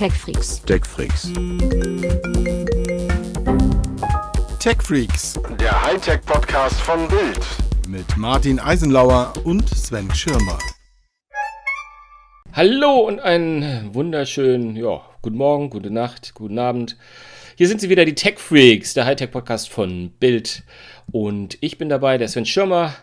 TechFreaks. TechFreaks. TechFreaks Der Hightech-Podcast von Bild. mit Martin Eisenlauer und Sven Schirmer. Hallo und einen wunderschönen, ja, guten Morgen, gute Nacht, guten Abend. Hier sind sie wieder, die Tech Freaks, der Hightech-Podcast von Bild. Und ich bin dabei, der Sven Schirmer.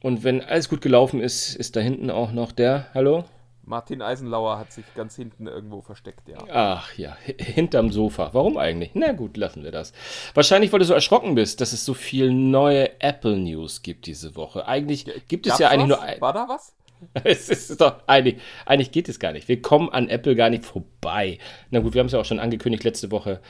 Und wenn alles gut gelaufen ist, ist da hinten auch noch der, hallo? Martin Eisenlauer hat sich ganz hinten irgendwo versteckt, ja. Ach ja, hi- hinterm Sofa. Warum eigentlich? Na gut, lassen wir das. Wahrscheinlich, weil du so erschrocken bist, dass es so viel neue Apple News gibt diese Woche. Eigentlich gibt es Gab's ja eigentlich was? nur ein. War da was? Es ist doch eigentlich, eigentlich geht es gar nicht. Wir kommen an Apple gar nicht vorbei. Na gut, wir haben es ja auch schon angekündigt letzte Woche.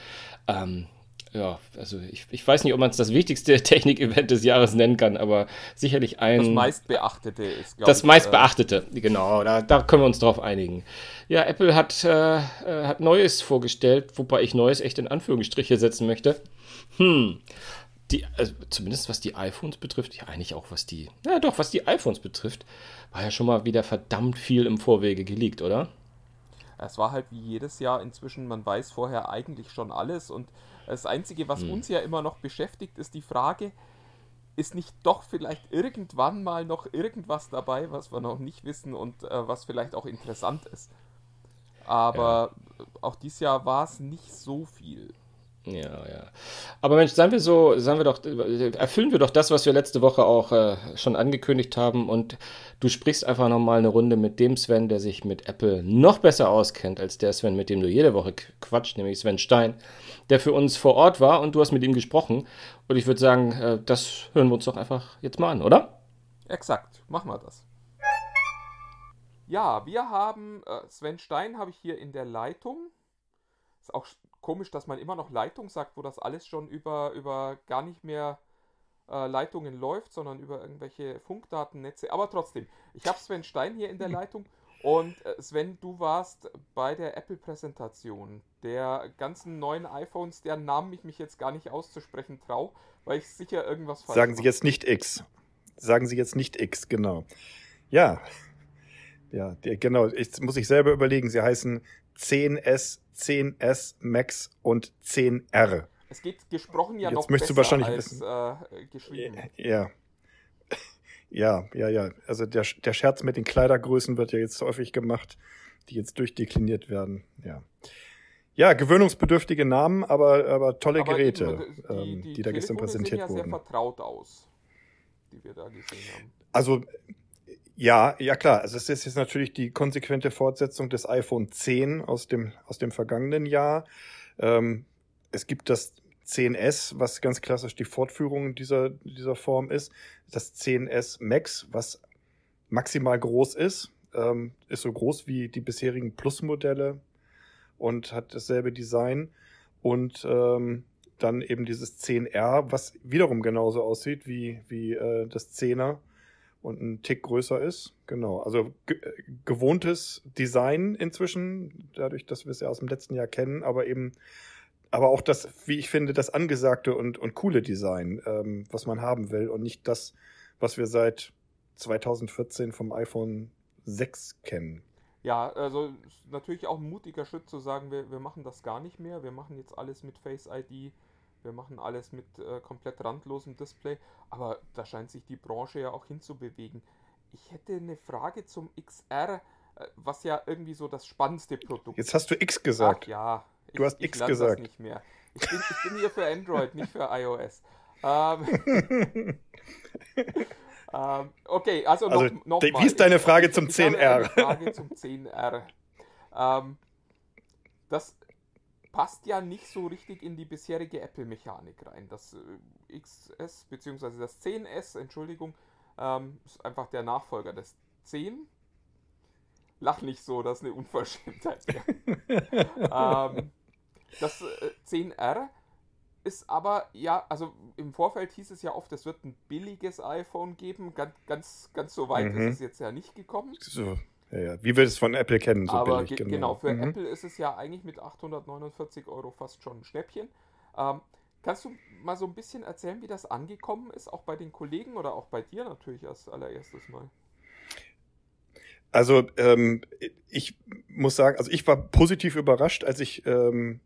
Ähm, ja, also ich, ich weiß nicht, ob man es das wichtigste Technik-Event des Jahres nennen kann, aber sicherlich ein. Das meistbeachtete ist, glaube Das ich. meist äh, beachtete, genau, da, da können wir uns drauf einigen. Ja, Apple hat, äh, äh, hat Neues vorgestellt, wobei ich Neues echt in Anführungsstriche setzen möchte. Hm, die, also zumindest was die iPhones betrifft, ja eigentlich auch was die, ja doch, was die iPhones betrifft, war ja schon mal wieder verdammt viel im Vorwege geleakt, oder? Es war halt wie jedes Jahr inzwischen, man weiß vorher eigentlich schon alles und das Einzige, was Hm. uns ja immer noch beschäftigt, ist die Frage, ist nicht doch vielleicht irgendwann mal noch irgendwas dabei, was wir noch nicht wissen und äh, was vielleicht auch interessant ist. Aber auch dieses Jahr war es nicht so viel. Ja, ja. Aber Mensch, seien wir so, seien wir doch, erfüllen wir doch das, was wir letzte Woche auch äh, schon angekündigt haben und du sprichst einfach nochmal eine Runde mit dem Sven, der sich mit Apple noch besser auskennt als der Sven, mit dem du jede Woche qu- quatscht, nämlich Sven Stein, der für uns vor Ort war und du hast mit ihm gesprochen. Und ich würde sagen, äh, das hören wir uns doch einfach jetzt mal an, oder? Exakt, machen wir das. Ja, wir haben äh, Sven Stein habe ich hier in der Leitung. Ist auch komisch, dass man immer noch Leitung sagt, wo das alles schon über, über gar nicht mehr äh, Leitungen läuft, sondern über irgendwelche Funkdatennetze. Aber trotzdem, ich habe Sven Stein hier in der Leitung. Und äh, Sven, du warst bei der Apple-Präsentation der ganzen neuen iPhones, deren Namen ich mich jetzt gar nicht auszusprechen traue, weil ich sicher irgendwas falsch Sagen Sie jetzt nicht X. Sagen Sie jetzt nicht X, genau. Ja. Ja, der, genau. Jetzt muss ich selber überlegen. Sie heißen 10S, 10S Max und 10R. Es geht gesprochen ja Jetzt noch möchtest du besser wahrscheinlich als wissen. äh, geschrieben. Ja. Ja, ja, ja. Also der, der Scherz mit den Kleidergrößen wird ja jetzt häufig gemacht, die jetzt durchdekliniert werden. Ja. Ja, gewöhnungsbedürftige Namen, aber, aber tolle Aber Geräte, eben, ähm, die, da gestern präsentiert sehen ja wurden. sehr vertraut aus, die wir da gesehen haben. Also ja, ja klar. Also es ist jetzt natürlich die konsequente Fortsetzung des iPhone 10 aus dem aus dem vergangenen Jahr. Ähm, es gibt das 10s, was ganz klassisch die Fortführung dieser dieser Form ist. Das 10s Max, was maximal groß ist, ähm, ist so groß wie die bisherigen Plus-Modelle und hat dasselbe Design und ähm, dann eben dieses 10R, was wiederum genauso aussieht wie wie äh, das 10er und ein Tick größer ist. Genau, also äh, gewohntes Design inzwischen, dadurch, dass wir es ja aus dem letzten Jahr kennen, aber eben, aber auch das, wie ich finde, das angesagte und, und coole Design, ähm, was man haben will und nicht das, was wir seit 2014 vom iPhone 6 kennen. Ja, also natürlich auch ein mutiger Schritt zu sagen, wir, wir machen das gar nicht mehr. Wir machen jetzt alles mit Face ID. Wir machen alles mit äh, komplett randlosem Display. Aber da scheint sich die Branche ja auch hinzubewegen. Ich hätte eine Frage zum XR, äh, was ja irgendwie so das spannendste Produkt Jetzt hast du X gesagt. Ach ja. Du hast X lerne gesagt. Das nicht mehr. Ich bin, ich bin hier für Android, nicht für iOS. Ähm, ähm, okay, also, Also, noch, noch mal. wie ist deine Ich- Frage zum ich habe 10R? eine Frage zum 10R. Ähm, das passt ja nicht so richtig in die bisherige Apple-Mechanik rein. Das äh, XS bzw. das 10S, Entschuldigung, ähm, ist einfach der Nachfolger des 10. Lach nicht so, das ist eine Unverschämtheit. Ähm, das äh, 10R ist aber, ja, also im Vorfeld hieß es ja oft, es wird ein billiges iPhone geben. Ganz, ganz, ganz so weit Mhm. ist es jetzt ja nicht gekommen. So, ja, ja. Wie wir es von Apple kennen, so aber billig, ge genau. genau, für Mhm. Apple ist es ja eigentlich mit 849 Euro fast schon ein Schnäppchen. Ähm, kannst du mal so ein bisschen erzählen, wie das angekommen ist, auch bei den Kollegen oder auch bei dir natürlich als allererstes Mal? Also ähm, ich muss sagen, also ich war positiv überrascht, als ich ähm,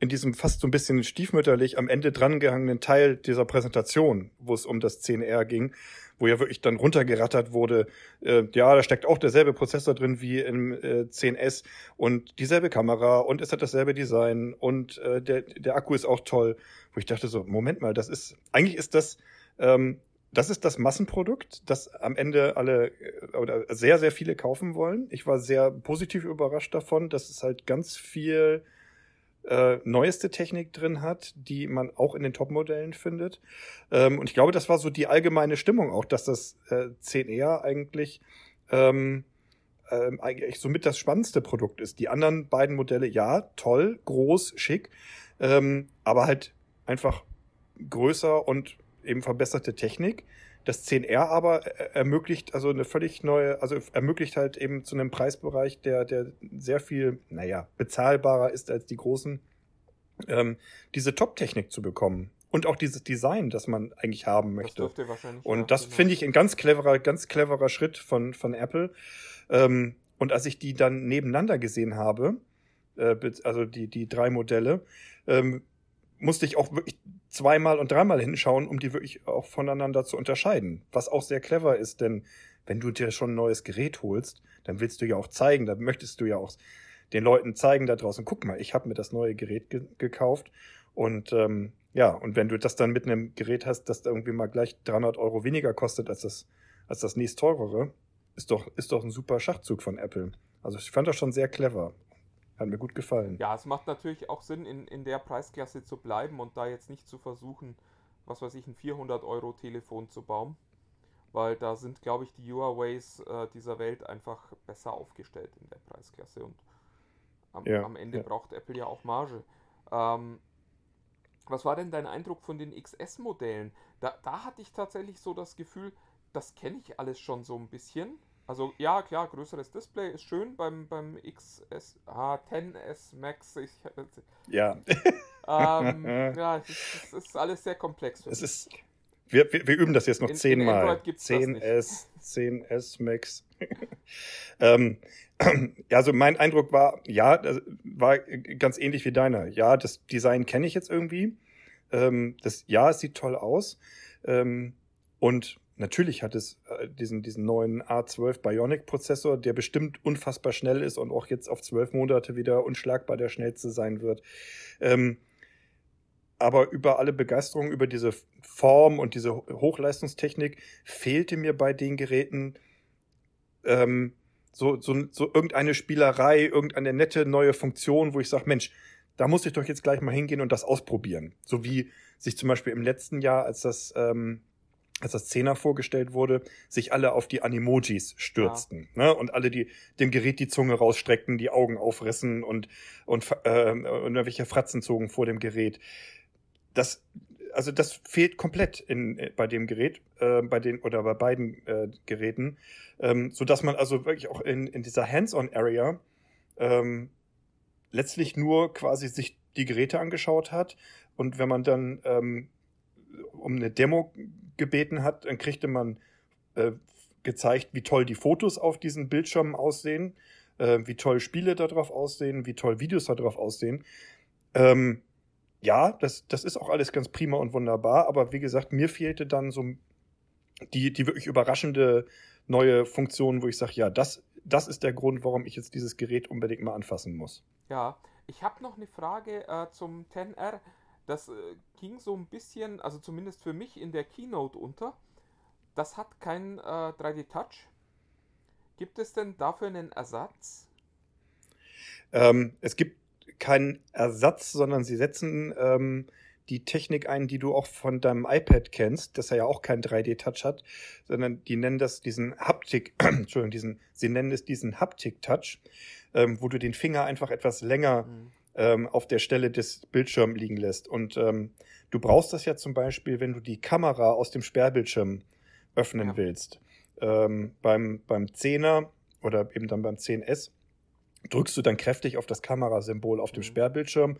in diesem fast so ein bisschen stiefmütterlich am Ende drangehangenen Teil dieser Präsentation, wo es um das 10R ging, wo ja wirklich dann runtergerattert wurde, äh, ja, da steckt auch derselbe Prozessor drin wie im äh, 10S und dieselbe Kamera und es hat dasselbe Design und äh, der, der Akku ist auch toll, wo ich dachte so, Moment mal, das ist, eigentlich ist das, ähm, das ist das Massenprodukt, das am Ende alle äh, oder sehr, sehr viele kaufen wollen. Ich war sehr positiv überrascht davon, dass es halt ganz viel äh, neueste Technik drin hat, die man auch in den Top-Modellen findet. Ähm, und ich glaube, das war so die allgemeine Stimmung auch, dass das äh, 10R eigentlich ähm, ähm, eigentlich somit das spannendste Produkt ist. Die anderen beiden Modelle, ja, toll, groß, schick, ähm, aber halt einfach größer und eben verbesserte Technik. Das 10R aber äh, ermöglicht also eine völlig neue, also ermöglicht halt eben zu einem Preisbereich, der, der sehr viel, naja, bezahlbarer ist als die großen, ähm, diese Top-Technik zu bekommen. Und auch dieses Design, das man eigentlich haben möchte. Das wahrscheinlich. Und das genau. finde ich ein ganz cleverer, ganz cleverer Schritt von, von Apple. Ähm, und als ich die dann nebeneinander gesehen habe, äh, also die, die drei Modelle, ähm, musste ich auch wirklich zweimal und dreimal hinschauen, um die wirklich auch voneinander zu unterscheiden. Was auch sehr clever ist, denn wenn du dir schon ein neues Gerät holst, dann willst du ja auch zeigen, dann möchtest du ja auch den Leuten zeigen da draußen, guck mal, ich habe mir das neue Gerät ge gekauft und ähm, ja, und wenn du das dann mit einem Gerät hast, das irgendwie mal gleich 300 Euro weniger kostet als das, als das nächst teurere, ist doch, ist doch ein super Schachzug von Apple. Also ich fand das schon sehr clever. Hat mir gut gefallen. Ja, es macht natürlich auch Sinn, in, in der Preisklasse zu bleiben und da jetzt nicht zu versuchen, was weiß ich, ein 400-Euro-Telefon zu bauen. Weil da sind, glaube ich, die Huaweis äh, dieser Welt einfach besser aufgestellt in der Preisklasse. Und am, Ja, am Ende ja. braucht Apple ja auch Marge. Ähm, was war denn dein Eindruck von den XS-Modellen? Da, da hatte ich tatsächlich so das Gefühl, das kenne ich alles schon so ein bisschen. Also ja, klar, größeres Display ist schön beim, beim XS, ah, 10S Max. Ich, Ja, ähm, ja, es ist, es ist alles sehr komplex. es ist. Wir, wir, wir üben das jetzt noch In- in zehnmal. Nicht. 10S, 10S Max. ähm, ja, also mein Eindruck war, ja, das war ganz ähnlich wie deiner. Ja, das Design kenne ich jetzt irgendwie. Ähm, das, ja, es sieht toll aus. Ähm, und natürlich hat es äh, diesen, diesen neuen A12 Bionic Prozessor, der bestimmt unfassbar schnell ist und auch jetzt auf zwölf Monate wieder unschlagbar der schnellste sein wird. Ähm, aber über alle Begeisterung über diese Form und diese Hochleistungstechnik fehlte mir bei den Geräten ähm, so, so, so irgendeine Spielerei, irgendeine nette neue Funktion, wo ich sage, Mensch, da muss ich doch jetzt gleich mal hingehen und das ausprobieren. So wie sich zum Beispiel im letzten Jahr, als das, ähm, als das Zehner vorgestellt wurde, sich alle auf die Animojis stürzten. Ne? Und alle die dem Gerät die Zunge rausstreckten, die Augen aufrissen und, und, äh, und irgendwelche Fratzen zogen vor dem Gerät. Das, also das fehlt komplett in, äh, bei dem Gerät, äh, bei den oder bei beiden äh, Geräten, ähm, so dass man also wirklich auch in, in dieser Hands-on-Area ähm, letztlich nur quasi sich die Geräte angeschaut hat und wenn man dann ähm, um eine Demo gebeten hat, dann kriegte man äh, gezeigt, wie toll die Fotos auf diesen Bildschirmen aussehen, äh, wie toll Spiele darauf aussehen, wie toll Videos darauf aussehen. Ähm, ja, das, das ist auch alles ganz prima und wunderbar, aber wie gesagt, mir fehlte dann so die, die wirklich überraschende neue Funktion, wo ich sage, ja, das, das ist der Grund, warum ich jetzt dieses Gerät unbedingt mal anfassen muss. Ja, ich habe noch eine Frage äh, zum 10R. Das äh, ging so ein bisschen, also zumindest für mich in der Keynote unter. Das hat kein äh, 3D-Touch. Gibt es denn dafür einen Ersatz? Ähm, es gibt keinen Ersatz, sondern sie setzen ähm, die Technik ein, die du auch von deinem iPad kennst, das ja auch keinen 3D-Touch hat, sondern die nennen das diesen Haptik, Entschuldigung, diesen, sie nennen es diesen Haptik-Touch, ähm, wo du den Finger einfach etwas länger Hm. Ähm, auf der Stelle des Bildschirms liegen lässt. Und ähm, du brauchst das ja zum Beispiel, wenn du die Kamera aus dem Sperrbildschirm öffnen Ja. willst. Ähm, beim, beim 10er oder eben dann beim 10S drückst du dann kräftig auf das Kamerasymbol auf dem Mhm. Sperrbildschirm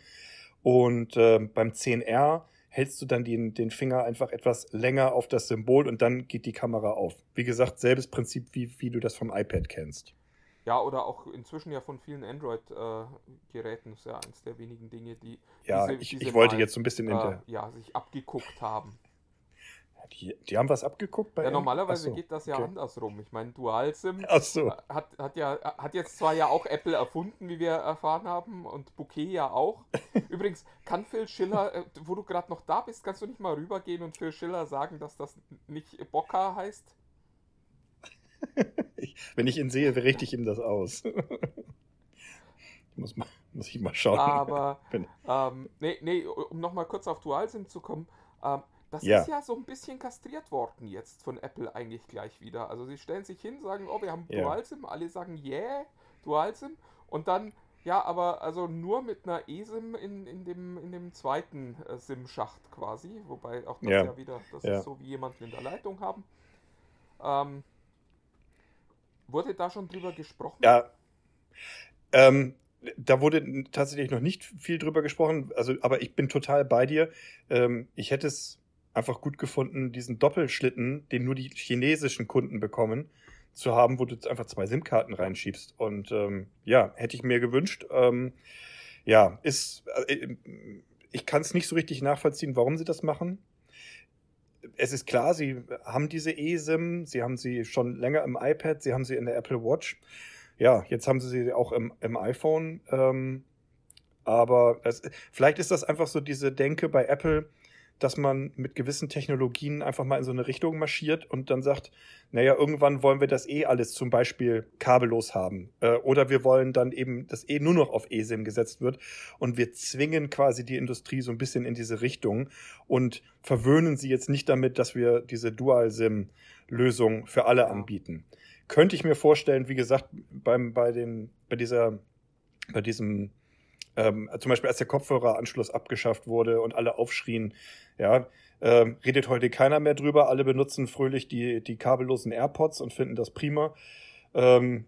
und ähm, beim 10R hältst du dann den, den Finger einfach etwas länger auf das Symbol und dann geht die Kamera auf. Wie gesagt, selbes Prinzip, wie, wie du das vom iPad kennst. Ja, oder auch inzwischen ja von vielen Android-Geräten. das ist ja eines der wenigen Dinge, die Ja, diese- ich, diese ich wollte mal, jetzt so ein bisschen äh, ja, sich abgeguckt haben. Die, die haben was abgeguckt bei Ja, normalerweise so, geht das ja okay. andersrum. Ich meine, DualSim so. hat, hat ja hat jetzt zwar ja auch Apple erfunden, wie wir erfahren haben, und Bouquet ja auch. Übrigens, kann Phil Schiller, äh, wo du gerade noch da bist, kannst du nicht mal rübergehen und Phil Schiller sagen, dass das nicht Bocca heißt? Ich, wenn ich ihn sehe, richte ich ihm das aus. muss, mal, muss ich mal schauen. Aber, ähm, nee, nee, um nochmal kurz auf DualSim zu kommen, ähm, das Ja. ist ja so ein bisschen kastriert worden jetzt von Apple eigentlich gleich wieder. Also sie stellen sich hin, sagen, oh, wir haben Ja. DualSim, alle sagen, yeah, DualSim und dann, ja, aber also nur mit einer eSIM in, in, dem, in dem zweiten äh, SIM-Schacht quasi, wobei auch das ja, Ja. wieder, das ist so wie jemanden in der Leitung haben. Ähm, wurde da schon drüber gesprochen? Ja. Ähm, da wurde tatsächlich noch nicht viel drüber gesprochen, also, aber ich bin total bei dir. Ähm, ich hätte es einfach gut gefunden, diesen Doppelschlitten, den nur die chinesischen Kunden bekommen, zu haben, wo du einfach zwei SIM-Karten reinschiebst. Und ähm, ja, hätte ich mir gewünscht. Ähm, ja, ist, äh, ich kann es nicht so richtig nachvollziehen, warum sie das machen. Es ist klar, sie haben diese eSIM, sie haben sie schon länger im iPad, sie haben sie in der Apple Watch. Ja, jetzt haben sie sie auch im, im iPhone. Ähm, aber es, vielleicht ist das einfach so diese Denke bei Apple, dass man mit gewissen Technologien einfach mal in so eine Richtung marschiert und dann sagt, naja, irgendwann wollen wir das eh alles zum Beispiel kabellos haben. Äh, oder wir wollen dann eben, dass eh nur noch auf eSIM gesetzt wird und wir zwingen quasi die Industrie so ein bisschen in diese Richtung und verwöhnen sie jetzt nicht damit, dass wir diese Dual-SIM-Lösung für alle Ja. anbieten. Könnte ich mir vorstellen, wie gesagt, beim, bei, den, bei dieser, bei diesem ähm, zum Beispiel als der Kopfhöreranschluss abgeschafft wurde und alle aufschrien, ja, ähm, redet heute keiner mehr drüber, alle benutzen fröhlich die, die kabellosen AirPods und finden das prima. Ähm,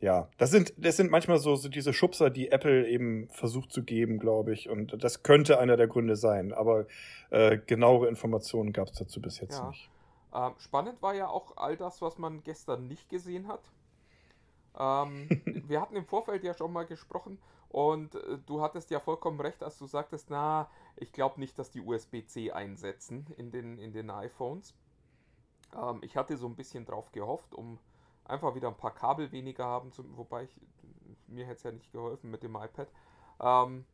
ja, das sind, das sind manchmal so, so diese Schubser, die Apple eben versucht zu geben, glaube ich. Und das könnte einer der Gründe sein. Aber äh, genauere Informationen gab es dazu bis jetzt Ja. nicht. Ähm, spannend war ja auch all das, was man gestern nicht gesehen hat. Ähm, wir hatten im Vorfeld ja schon mal gesprochen und äh, du hattest ja vollkommen recht, als du sagtest, na, ich glaube nicht, dass die USB-C einsetzen in den, in den iPhones. Ähm, ich hatte so ein bisschen drauf gehofft, um einfach wieder ein paar Kabel weniger haben zu, wobei ich, mir hätte es ja nicht geholfen mit dem iPad. Ähm,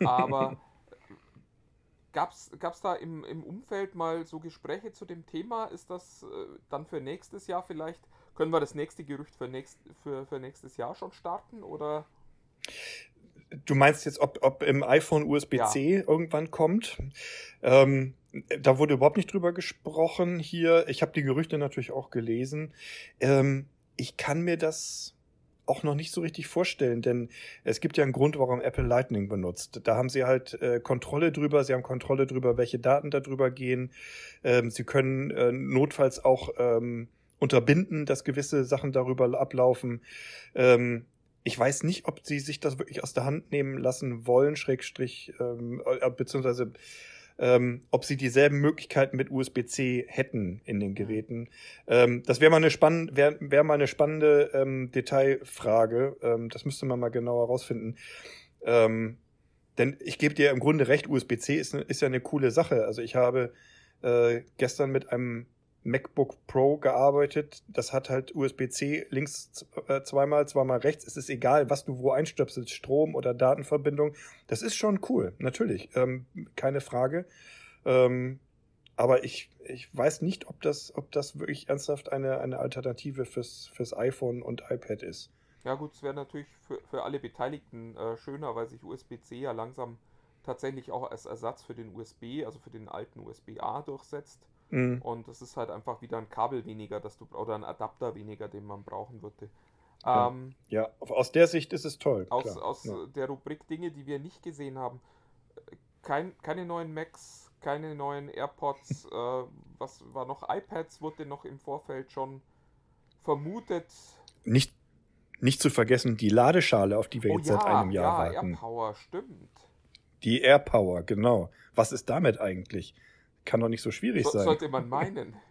aber Gab es da im, im Umfeld mal so Gespräche zu dem Thema? Ist das äh, dann für nächstes Jahr vielleicht? Können wir das nächste Gerücht für, nächst, für, für nächstes Jahr schon starten? Oder? Du meinst jetzt, ob, ob im iPhone USB-C irgendwann kommt? Ähm, da wurde überhaupt nicht drüber gesprochen hier. Ich habe die Gerüchte natürlich auch gelesen. Ähm, ich kann mir das auch noch nicht so richtig vorstellen, denn es gibt ja einen Grund, warum Apple Lightning benutzt. Da haben sie halt äh, Kontrolle drüber, sie haben Kontrolle drüber, welche Daten da drüber gehen. Ähm, sie können äh, notfalls auch ähm, unterbinden, dass gewisse Sachen darüber ablaufen. Ähm, ich weiß nicht, ob sie sich das wirklich aus der Hand nehmen lassen wollen, Schrägstrich, ähm, äh, beziehungsweise ähm, ob sie dieselben Möglichkeiten mit USB-C hätten in den Geräten. Ähm, das wäre mal eine spannende, wäre wär mal eine spannende ähm, Detailfrage. Ähm, das müsste man mal genauer rausfinden. Ähm, denn ich gebe dir im Grunde recht, USB-C ist, ist ja eine coole Sache. Also ich habe äh, gestern mit einem MacBook Pro gearbeitet. Das hat halt USB-C links äh, zweimal, zweimal rechts. Es ist egal, was du wo einstöpselst, Strom oder Datenverbindung. Das ist schon cool, natürlich, ähm, keine Frage. Ähm, aber ich, ich weiß nicht, ob das, ob das wirklich ernsthaft eine, eine Alternative fürs, fürs iPhone und iPad ist. Ja gut, es wäre natürlich für, für alle Beteiligten äh, schöner, weil sich USB-C ja langsam tatsächlich auch als Ersatz für den USB, also für den alten USB-A durchsetzt. Mhm. Und das ist halt einfach wieder ein Kabel weniger, dass du oder ein Adapter weniger, den man brauchen würde. Ja. Ähm, Ja, aus der Sicht ist es toll. aus klar. aus ja. der Rubrik Dinge, die wir nicht gesehen haben. Kein, keine neuen Macs, keine neuen AirPods, äh, was war noch? iPads wurde noch im Vorfeld schon vermutet. Nicht, nicht zu vergessen, die Ladeschale, auf die wir oh jetzt ja, seit einem Jahr ja, warten. AirPower, stimmt. Die AirPower, genau. Was ist damit eigentlich? Kann doch nicht so schwierig So, sein. sollte man meinen.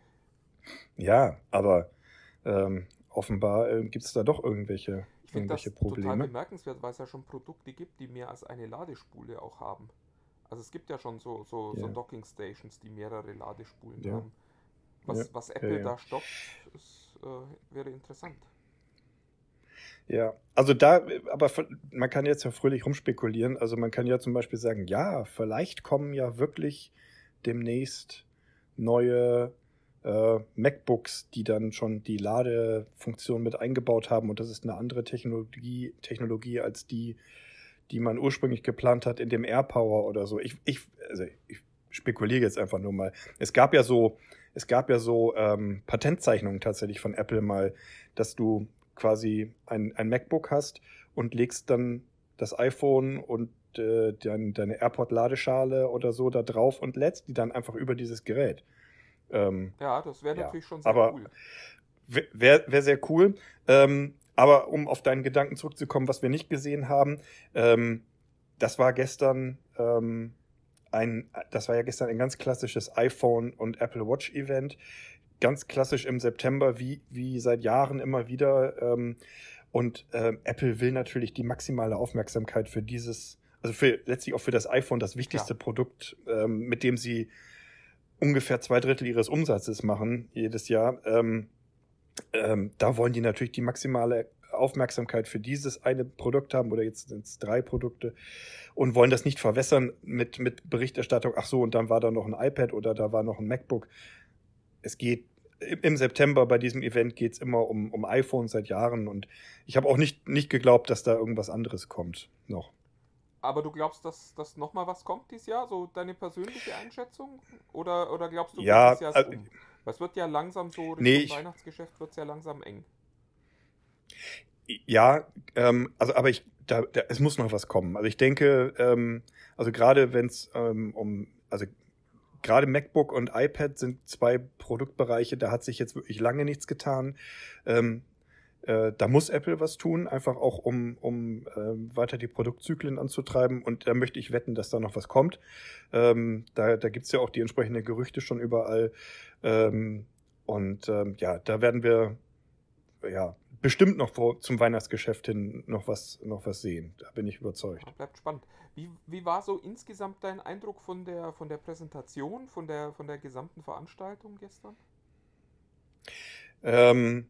Ja, aber ähm, offenbar äh, gibt es da doch irgendwelche Ich finde das irgendwelche total Probleme. bemerkenswert, weil es ja schon Produkte gibt, die mehr als eine Ladespule auch haben. Also es gibt ja schon so, so, so Ja. Docking Stations, die mehrere Ladespulen Ja. haben. Was, Ja, was Apple da stoppt, ist, äh, wäre interessant. Ja, also da, aber man kann jetzt ja fröhlich rumspekulieren. Also man kann ja zum Beispiel sagen, ja, vielleicht kommen ja wirklich demnächst neue äh, MacBooks, die dann schon die Ladefunktion mit eingebaut haben und das ist eine andere Technologie, Technologie als die, die man ursprünglich geplant hat in dem AirPower oder so. Ich, ich, also ich spekuliere jetzt einfach nur mal. Es gab ja so, es gab ja so ähm, Patentzeichnungen tatsächlich von Apple mal, dass du quasi ein, ein MacBook hast und legst dann das iPhone und äh, dein, deine AirPod-Ladeschale oder so da drauf und lädst die dann einfach über dieses Gerät. Ähm, Ja, das wäre Ja, natürlich schon sehr aber- cool. Wäre wär sehr cool. Ähm, aber um auf deinen Gedanken zurückzukommen, was wir nicht gesehen haben, ähm, das war gestern ähm, ein, das war ja gestern ein ganz klassisches iPhone und Apple Watch Event. Ganz klassisch im September, wie, wie seit Jahren immer wieder. Ähm, und ähm, Apple will natürlich die maximale Aufmerksamkeit für dieses, also für letztlich auch für das iPhone, das wichtigste Produkt, ähm, mit dem sie ungefähr zwei Drittel ihres Umsatzes machen jedes Jahr. Ähm, ähm, da wollen die natürlich die maximale Aufmerksamkeit für dieses eine Produkt haben oder jetzt sind es drei Produkte und wollen das nicht verwässern mit, mit Berichterstattung, ach so, und dann war da noch ein iPad oder da war noch ein MacBook. Es geht im im September bei diesem Event geht es immer um, um iPhone seit Jahren und ich habe auch nicht, nicht geglaubt, dass da irgendwas anderes kommt noch. Aber du glaubst, dass, dass nochmal was kommt dieses Jahr? So deine persönliche Einschätzung? Oder, oder glaubst du, Ja, dieses Jahr äh, um? Weil es wird ja langsam so, Richtung Nee, Weihnachtsgeschäft wird es ja langsam eng. Ja, ähm, also aber ich, da, da, es muss noch was kommen. Also ich denke, ähm, also gerade wenn es ähm, um, also gerade MacBook und iPad sind zwei Produktbereiche, da hat sich jetzt wirklich lange nichts getan. Ähm, äh, da muss Apple was tun, einfach auch um, um ähm, weiter die Produktzyklen anzutreiben. Und da möchte ich wetten, dass da noch was kommt. Ähm, da da gibt's ja auch die entsprechenden Gerüchte schon überall. Ähm, und ähm, ja, da werden wir ja bestimmt noch vor, zum Weihnachtsgeschäft hin noch was, noch was sehen. Da bin ich überzeugt. Ja, bleibt spannend. Wie, wie war so insgesamt dein Eindruck von der, von der Präsentation, von der, von der gesamten Veranstaltung gestern? Ähm,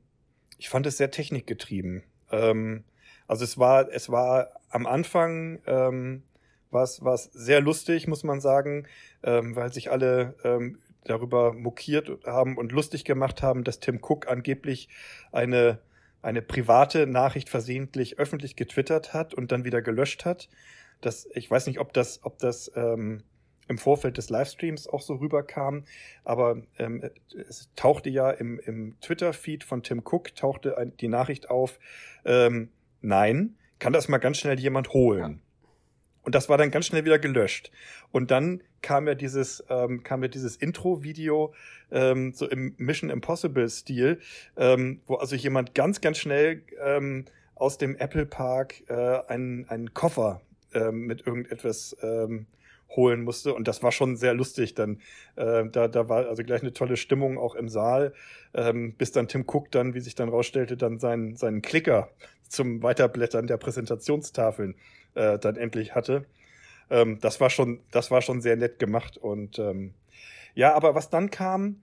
ich fand es sehr technikgetrieben. Ähm, also es war, es war am Anfang ähm, war es sehr lustig, muss man sagen, ähm, weil sich alle ähm, darüber mokiert haben und lustig gemacht haben, dass Tim Cook angeblich eine eine private Nachricht versehentlich öffentlich getwittert hat und dann wieder gelöscht hat. Das, ich weiß nicht, ob das, ob das ähm, im Vorfeld des Livestreams auch so rüberkam, aber ähm, es tauchte ja im, im Twitter-Feed von Tim Cook tauchte ein, die Nachricht auf, ähm, nein, kann das mal ganz schnell jemand holen. Und das war dann ganz schnell wieder gelöscht. Und dann kam ja dieses, ähm, kam ja dieses Intro-Video ähm, so im Mission Impossible-Stil, ähm, wo also jemand ganz, ganz schnell ähm, aus dem Apple Park äh, einen, einen Koffer ähm, mit irgendetwas ähm, holen musste. Und das war schon sehr lustig. Dann äh, da, da war also gleich eine tolle Stimmung auch im Saal, ähm, bis dann Tim Cook dann, wie sich dann rausstellte, dann seinen, seinen Klicker zum Weiterblättern der Präsentationstafeln äh, dann endlich hatte. Ähm, das war schon, das war schon sehr nett gemacht und ähm, ja, aber was dann kam,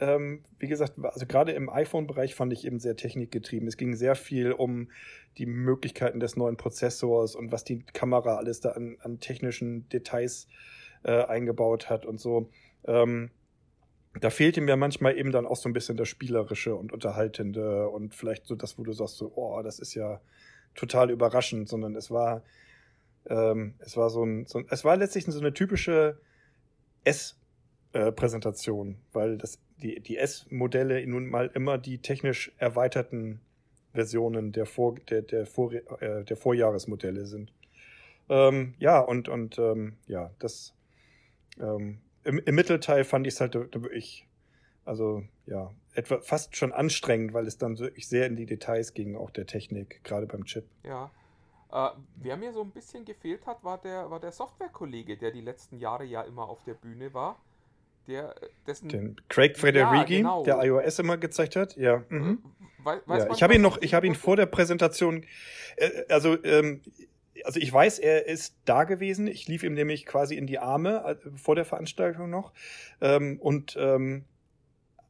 ähm, wie gesagt, also gerade im iPhone-Bereich fand ich eben sehr technikgetrieben. Es ging sehr viel um die Möglichkeiten des neuen Prozessors und was die Kamera alles da an, an technischen Details äh, eingebaut hat und so. Ähm, da fehlte mir manchmal eben dann auch so ein bisschen das Spielerische und Unterhaltende und vielleicht so das, wo du sagst, so, oh, das ist ja total überraschend, sondern es war, ähm, es war so ein, so ein, es war letztlich so eine typische S-Präsentation, weil das, die, die S-Modelle nun mal immer die technisch erweiterten Versionen der, Vor, der, der, Vor, äh, der Vorjahresmodelle sind. Ähm, ja, und, und ähm, ja, das ähm, im, im Mittelteil fand ich es halt wirklich, also ja, etwa fast schon anstrengend, weil es dann wirklich sehr in die Details ging, auch der Technik, gerade beim Chip. Ja. Äh, wer mir so ein bisschen gefehlt hat, war der, war der Softwarekollege, der die letzten Jahre ja immer auf der Bühne war. Der, dessen, Den Craig Federighi, Ja, genau. der iOS immer gezeigt hat. Ja. Mhm. Wei- weiß ja. man, Ich habe ihn noch, ich habe ihn vor der Präsentation, äh, also, ähm, also ich weiß, er ist da gewesen. Ich lief ihm nämlich quasi in die Arme äh, vor der Veranstaltung noch ähm, und ähm,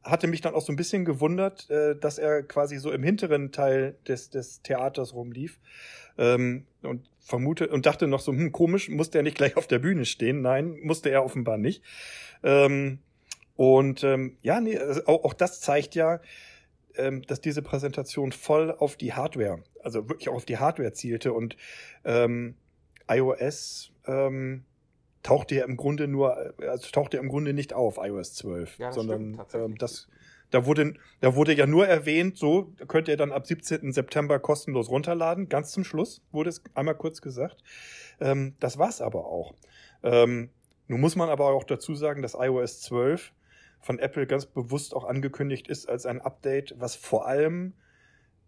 hatte mich dann auch so ein bisschen gewundert, äh, dass er quasi so im hinteren Teil des, des Theaters rumlief ähm, und vermute und dachte noch so, hm, komisch, musste er nicht gleich auf der Bühne stehen? Nein, musste er offenbar nicht. Ähm, und ähm, ja, nee, also auch, auch das zeigt ja, ähm, dass diese Präsentation voll auf die Hardware, also wirklich auch auf die Hardware zielte und ähm, iOS ähm, tauchte ja im Grunde nur, also tauchte ja im Grunde nicht auf, iOS 12, Ja, sondern stimmt ähm, das, da wurde, da wurde ja nur erwähnt, so könnt ihr dann ab 17. September kostenlos runterladen. Ganz zum Schluss wurde es einmal kurz gesagt. Ähm, das war's aber auch. Ähm, nun muss man aber auch dazu sagen, dass iOS 12 von Apple ganz bewusst auch angekündigt ist als ein Update, was vor allem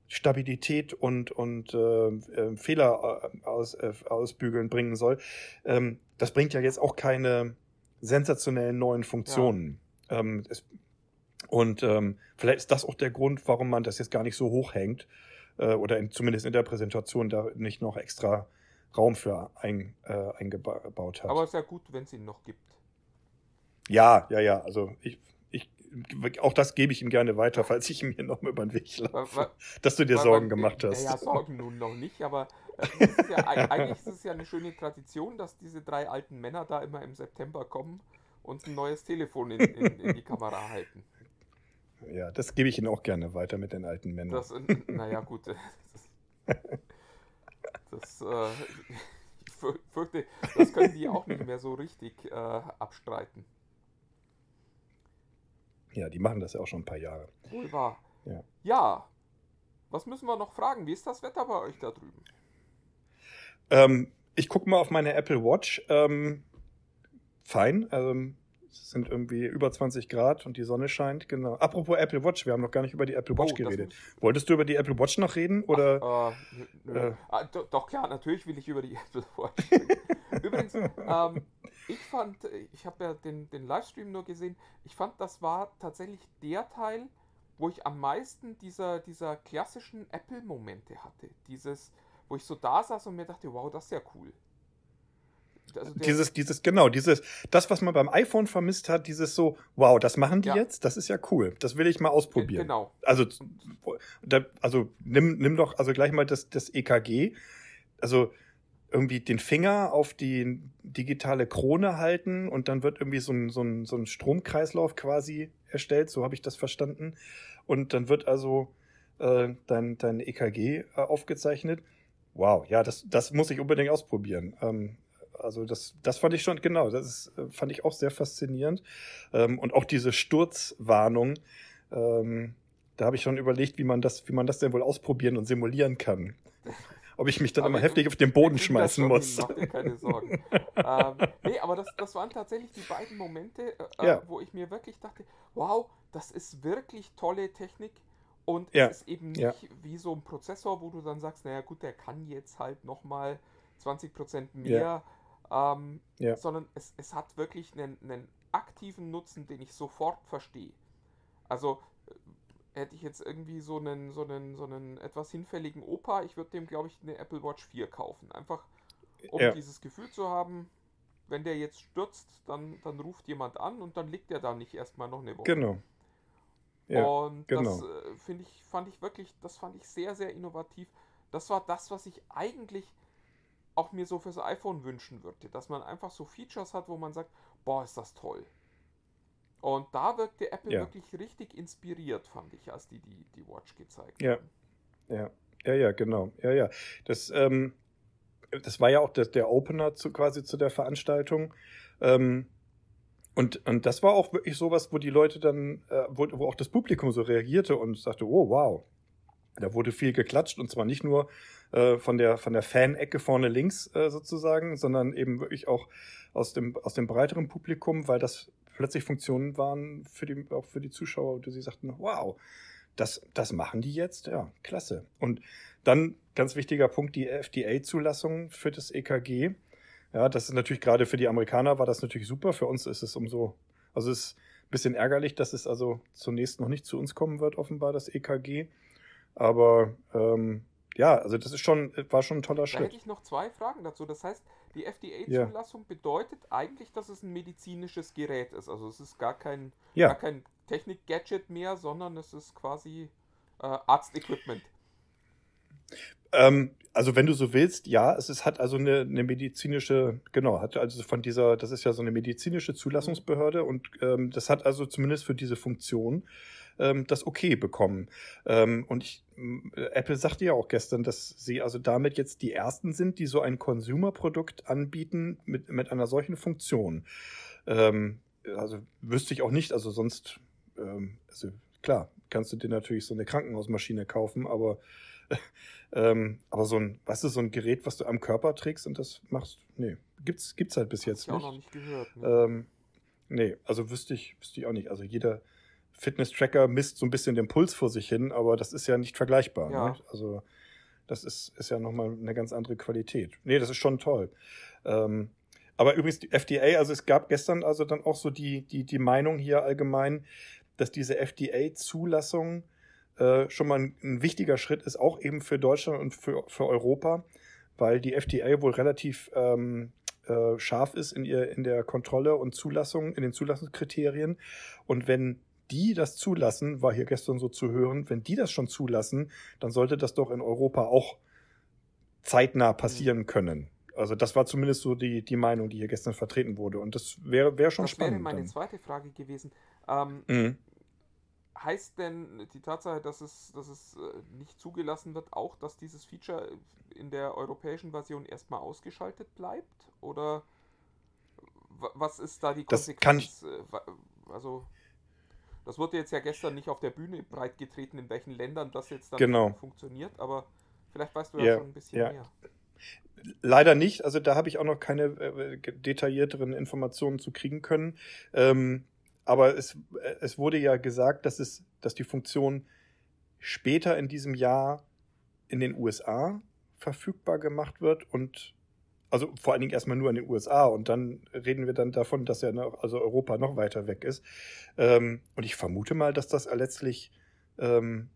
Stabilität und, und äh, äh, Fehler äh, aus, äh, ausbügeln bringen soll. Ähm, das bringt ja jetzt auch keine sensationellen neuen Funktionen. Ähm, es, und ähm, vielleicht ist das auch der Grund, warum man das jetzt gar nicht so hoch hängt äh, oder in, zumindest in der Präsentation da nicht noch extra Raum für ein, äh, eingebaut hat. Aber es ist ja gut, wenn es ihn noch gibt. Ja, ja, ja. Also ich, ich, auch das gebe ich ihm gerne weiter, falls ich ihm hier noch mal über den Weg Weil- laufe. weil- Dass du dir Weil Sorgen gemacht hast. Naja, Sorgen nun noch nicht, aber ist ja, eig- eigentlich ist es ja eine schöne Tradition, dass diese drei alten Männer da immer im September kommen und ein neues Telefon in, in, in die Kamera halten. Ja, das gebe ich Ihnen auch gerne weiter mit den alten Männern. Das, äh, naja, gut. Das, das äh, ich für- fürchte, das können die auch nicht mehr so richtig äh, abstreiten. Ja, die machen das ja auch schon ein paar Jahre. Wohl wahr. Ja. ja. Was müssen wir noch fragen? Wie ist das Wetter bei euch da drüben? Ähm, ich gucke mal auf meine Apple Watch. Ähm, fein. Ähm, es sind irgendwie über 20 Grad und die Sonne scheint. Genau. Apropos Apple Watch, wir haben noch gar nicht über die Apple Watch Oh, geredet. Wolltest du über die Apple Watch noch reden? Oder? Äh, nö, nö. Äh. Ah, do, doch klar, natürlich will ich über die Apple Watch reden. Übrigens, ähm, ich fand, äh, ich habe ja den, den Livestream nur gesehen, ich fand, das war tatsächlich der Teil, wo ich am meisten dieser, dieser klassischen Apple-Momente hatte. Dieses, wo ich so da saß und mir dachte, wow, das ist ja cool. Also Dieses, dieses, genau, dieses, das, was man beim iPhone vermisst hat, dieses so, wow, das machen die Ja. jetzt, das ist ja cool. Das will ich mal ausprobieren. Genau. Also, da, also nimm, nimm doch also gleich mal das, das EKG. Also irgendwie den Finger auf die digitale Krone halten und dann wird irgendwie so ein, so ein, so ein Stromkreislauf quasi erstellt, so habe ich das verstanden. Und dann wird also äh, dein, dein EKG äh, aufgezeichnet. Wow, ja, das, das muss ich unbedingt ausprobieren. Ähm, also das, das fand ich schon, genau, das ist, äh, fand ich auch sehr faszinierend. Ähm, und auch diese Sturzwarnung, ähm, da habe ich schon überlegt, wie man das, wie man das denn wohl ausprobieren und simulieren kann. Ob ich mich dann Aber immer heftig auf den Boden schmeißen muss. Mach dir keine Sorgen. ähm, nee, aber das, das waren tatsächlich die beiden Momente, äh, Ja. wo ich mir wirklich dachte, wow, das ist wirklich tolle Technik. Und Ja. es ist eben nicht Ja. wie so ein Prozessor, wo du dann sagst, naja gut, der kann jetzt halt nochmal 20% mehr, ähm, Ja. sondern es, es hat wirklich einen, einen aktiven Nutzen, den ich sofort verstehe. Also äh, hätte ich jetzt irgendwie so einen, so einen, so einen etwas hinfälligen Opa, ich würde dem, glaube ich, eine Apple Watch 4 kaufen. Einfach um Ja. dieses Gefühl zu haben, wenn der jetzt stürzt, dann, dann ruft jemand an und dann liegt er da nicht erstmal noch eine Woche. Genau. Ja, und genau. das äh, finde ich, fand ich wirklich, das fand ich sehr, sehr innovativ. Das war das, was ich eigentlich auch mir so fürs iPhone wünschen würde, dass man einfach so Features hat, wo man sagt, boah, ist das toll. Und da wirkte Apple Ja. wirklich richtig inspiriert, fand ich, als die die, die Watch gezeigt Ja. haben. Ja, ja, ja, genau. Ja, ja. Das, ähm, das war ja auch der, der Opener zu, quasi zu der Veranstaltung. Ähm, und, und das war auch wirklich sowas, wo die Leute dann, äh, wo, wo auch das Publikum so reagierte und sagte, oh, wow. Da wurde viel geklatscht und zwar nicht nur äh, von der, von der Fan-Ecke vorne links äh, sozusagen, sondern eben wirklich auch aus dem, aus dem breiteren Publikum, weil das plötzlich Funktionen waren für die, auch für die Zuschauer, die sie sagten, wow, das, das machen die jetzt? Ja, klasse. Und dann ganz wichtiger Punkt, die FDA-Zulassung für das EKG. Ja, das ist natürlich gerade für die Amerikaner war das natürlich super. Für uns ist es umso, Also es ist ein bisschen ärgerlich, dass es also zunächst noch nicht zu uns kommen wird, offenbar, das EKG. Aber ähm, ja, also das ist schon, war schon ein toller Da Schritt. hätte ich noch zwei Fragen dazu. Das heißt, die FDA-Zulassung bedeutet eigentlich, dass es ein medizinisches Gerät ist. Also es ist gar kein, Ja. gar kein Technik-Gadget mehr, sondern es ist quasi äh, Arztequipment. Ähm, also wenn du so willst, ja, es ist, hat also eine, eine medizinische, genau, hat also von dieser, das ist ja so eine medizinische Zulassungsbehörde und ähm, das hat also zumindest für diese Funktion ähm, das Okay bekommen. Ähm, und ich, m, Apple sagte ja auch gestern, dass sie also damit jetzt die ersten sind, die so ein Consumer-Produkt anbieten mit, mit einer solchen Funktion. Ähm, also wüsste ich auch nicht, also sonst, ähm, also klar, kannst du dir natürlich so eine Krankenhausmaschine kaufen, aber ähm, aber so ein, weißt du, so ein Gerät, was du am Körper trägst und das machst, nee, gibt's, gibt's halt bis Hab jetzt ich auch noch nicht. nicht gehört. Ne? Ähm, nee, also wüsste ich, wüsste ich auch nicht. Also jeder Fitness-Tracker misst so ein bisschen den Puls vor sich hin, aber das ist ja nicht vergleichbar. Ja. Ne? Also das ist, ist ja nochmal eine ganz andere Qualität. Nee, das ist schon toll. Ähm, aber übrigens, die FDA, also es gab gestern also dann auch so die, die, die Meinung hier allgemein, dass diese FDA-Zulassung äh, schon mal ein, ein wichtiger Schritt ist, auch eben für Deutschland und für, für Europa, weil die FDA wohl relativ ähm, äh, scharf ist in, ihr, in der Kontrolle und Zulassung, in den Zulassungskriterien. Und wenn die das zulassen, war hier gestern so zu hören, wenn die das schon zulassen, dann sollte das doch in Europa auch zeitnah passieren können. Also das war zumindest so die, die Meinung, die hier gestern vertreten wurde. Und das wäre wär schon das wäre spannend. meine dann. zweite Frage gewesen. Ähm, Mhm. Heißt denn die Tatsache, dass es, dass es äh, nicht zugelassen wird, auch, dass dieses Feature in der europäischen Version erstmal ausgeschaltet bleibt? Oder wa- was ist da die Das kann Konsequenz? Äh, Also, das wurde jetzt ja gestern nicht auf der Bühne breitgetreten, in welchen Ländern das jetzt dann Genau. funktioniert, aber vielleicht weißt du ja, Ja, schon ein bisschen ja. mehr. Leider nicht. Also da habe ich auch noch keine äh, ge- detaillierteren Informationen zu kriegen können. Ähm, aber es, äh, es wurde ja gesagt, dass, es, dass die Funktion später in diesem Jahr in den USA verfügbar gemacht wird und also vor allen Dingen erstmal nur in den USA und dann reden wir dann davon, dass ja noch, also Europa noch weiter weg ist. Ähm, und ich vermute mal, dass das letztlich ähm,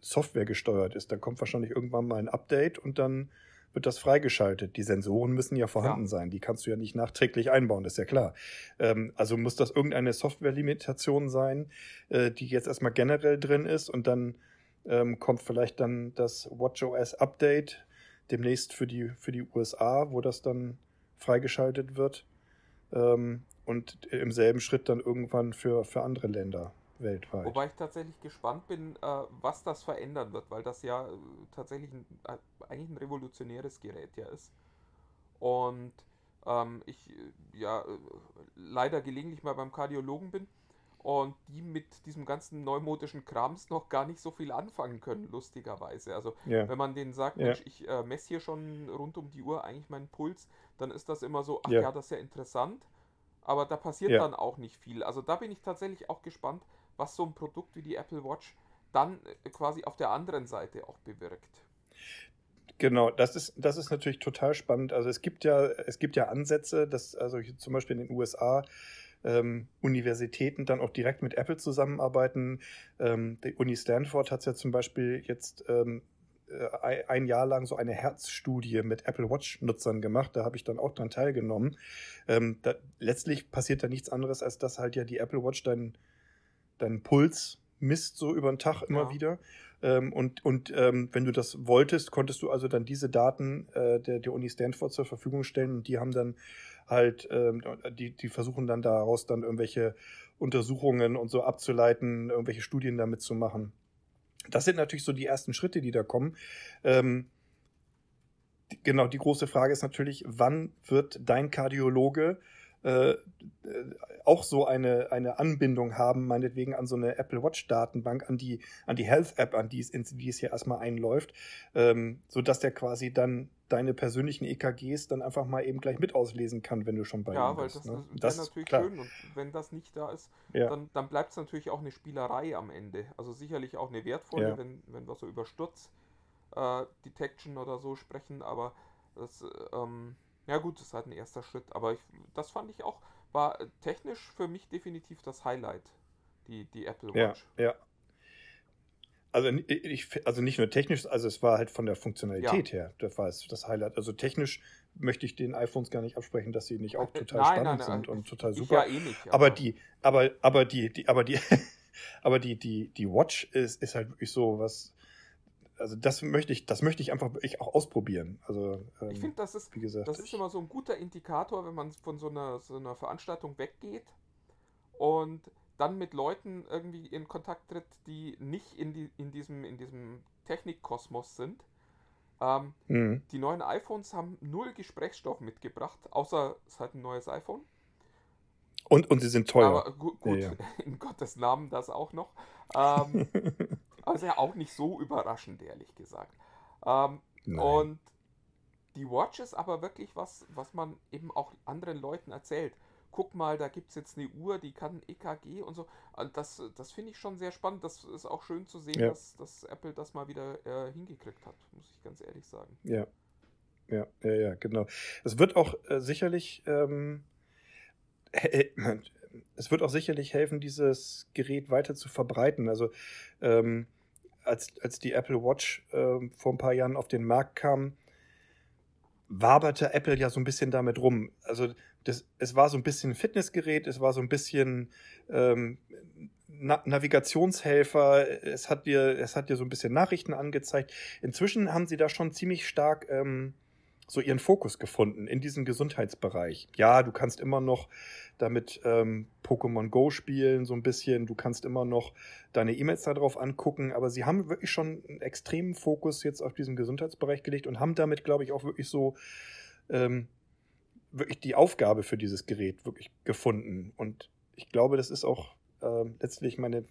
Software gesteuert ist. Da kommt wahrscheinlich irgendwann mal ein Update und dann wird das freigeschaltet. Die Sensoren müssen ja vorhanden Ja. sein. Die kannst du ja nicht nachträglich einbauen, das ist ja klar. Ähm, also muss das irgendeine Software-Limitation sein, äh, die jetzt erstmal generell drin ist und dann ähm, kommt vielleicht dann das WatchOS Update demnächst für die, für die USA, wo das dann freigeschaltet wird. Ähm, und im selben Schritt dann irgendwann für, für andere Länder weltweit. Wobei ich tatsächlich gespannt bin, äh, was das verändern wird, weil das ja äh, tatsächlich ein, äh, eigentlich ein revolutionäres Gerät ja ist. Und ähm, ich ja leider gelegentlich mal beim Kardiologen bin und die mit diesem ganzen neumodischen Krams noch gar nicht so viel anfangen können, lustigerweise. Also ja. wenn man denen sagt, Ja. Mensch, ich äh, messe hier schon rund um die Uhr eigentlich meinen Puls, dann ist das immer so, ach ja, Ja. das ist ja interessant, aber da passiert dann auch nicht viel. Also da bin ich tatsächlich auch gespannt, was so ein Produkt wie die Apple Watch dann äh, quasi auf der anderen Seite auch bewirkt. Genau, das ist, das ist natürlich total spannend. Also es gibt ja, es gibt ja Ansätze, dass also zum Beispiel in den USA ähm, Universitäten dann auch direkt mit Apple zusammenarbeiten. Ähm, die Uni Stanford hat es ja zum Beispiel jetzt ähm, äh, ein- Jahr lang so eine Herzstudie mit Apple Watch-Nutzern gemacht. Da habe ich dann auch dran teilgenommen. Ähm, da, letztlich passiert da nichts anderes, als dass halt ja die Apple Watch deinen deinen Puls misst so über den Tag immer Ja. wieder. Ähm, und und ähm, wenn du das wolltest, konntest du also dann diese Daten äh, der, der Uni Stanford zur Verfügung stellen und die haben dann halt, ähm, die, die versuchen dann daraus dann irgendwelche Untersuchungen und so abzuleiten, irgendwelche Studien damit zu machen. Das sind natürlich so die ersten Schritte, die da kommen. Ähm, genau, die große Frage ist natürlich, wann wird dein Kardiologe äh, auch so eine, eine Anbindung haben, meinetwegen an so eine Apple Watch Datenbank, an die, an die Health App, an die es, in die es hier erstmal einläuft, ähm, so dass der quasi dann deine persönlichen EKGs dann einfach mal eben gleich mit auslesen kann, wenn du schon bei ja, ihm weil bist. das, ne? das wäre natürlich klar. schön und wenn das nicht da ist, Ja. dann, dann bleibt es natürlich auch eine Spielerei am Ende. Also sicherlich auch eine wertvolle, Ja. wenn, wenn wir so über Sturz äh, Detection oder so sprechen, aber das, äh, ähm, Ja gut, das ist halt ein erster Schritt, aber ich, das fand ich auch, war äh, technisch für mich definitiv das Highlight, die, die Apple Ja, Watch. ja. Also, ni- ich, also nicht nur technisch, also es war halt von der Funktionalität her, das war es das Highlight. Also technisch möchte ich den iPhones gar nicht absprechen, dass sie nicht auch total nein, spannend nein, nein, sind und total super. ja eh nicht. aber die, aber, aber die, die, aber die, aber die, die, die Watch ist, ist halt wirklich so was. Also das möchte ich, das möchte ich einfach wirklich auch ausprobieren. Also ähm, Ich finde, das ist, wie gesagt, das ist ich- immer so ein guter Indikator, wenn man von so einer, so einer Veranstaltung weggeht und dann mit Leuten irgendwie in Kontakt tritt, die nicht in, die, in diesem, in diesem Technikkosmos sind. Ähm, Mhm. die neuen iPhones haben null Gesprächsstoff mitgebracht, außer es hat ein neues iPhone. Und, und sie sind teuer. Aber gu gut, Ja, in Gottes Namen das auch noch. Ähm, ist ja auch nicht so überraschend, ehrlich gesagt. Ähm, und die Watch ist aber wirklich was, was man eben auch anderen Leuten erzählt. Guck mal, da gibt es jetzt eine Uhr, die kann EKG und so. Und das, das finde ich schon sehr spannend. Das ist auch schön zu sehen, Ja. dass, dass Apple das mal wieder äh, hingekriegt hat, muss ich ganz ehrlich sagen. Ja. Ja, ja, ja, genau. Es wird auch äh, sicherlich, ähm, es wird auch sicherlich helfen, dieses Gerät weiter zu verbreiten. Also ähm, als, als die Apple Watch ähm, vor ein paar Jahren auf den Markt kam, waberte Apple ja so ein bisschen damit rum. Also das, es war so ein bisschen Fitnessgerät, es war so ein bisschen ähm, Na Navigationshelfer, es hat dir, es hat dir so ein bisschen Nachrichten angezeigt. Inzwischen haben sie da schon ziemlich stark ähm, so ihren Fokus gefunden in diesem Gesundheitsbereich. Ja, du kannst immer noch damit ähm, Pokémon Go spielen, so ein bisschen. Du kannst immer noch deine E-Mails darauf angucken, aber sie haben wirklich schon einen extremen Fokus jetzt auf diesen Gesundheitsbereich gelegt und haben damit, glaube ich, auch wirklich so ähm, wirklich die Aufgabe für dieses Gerät wirklich gefunden. Und ich glaube, das ist auch ähm, letztlich meine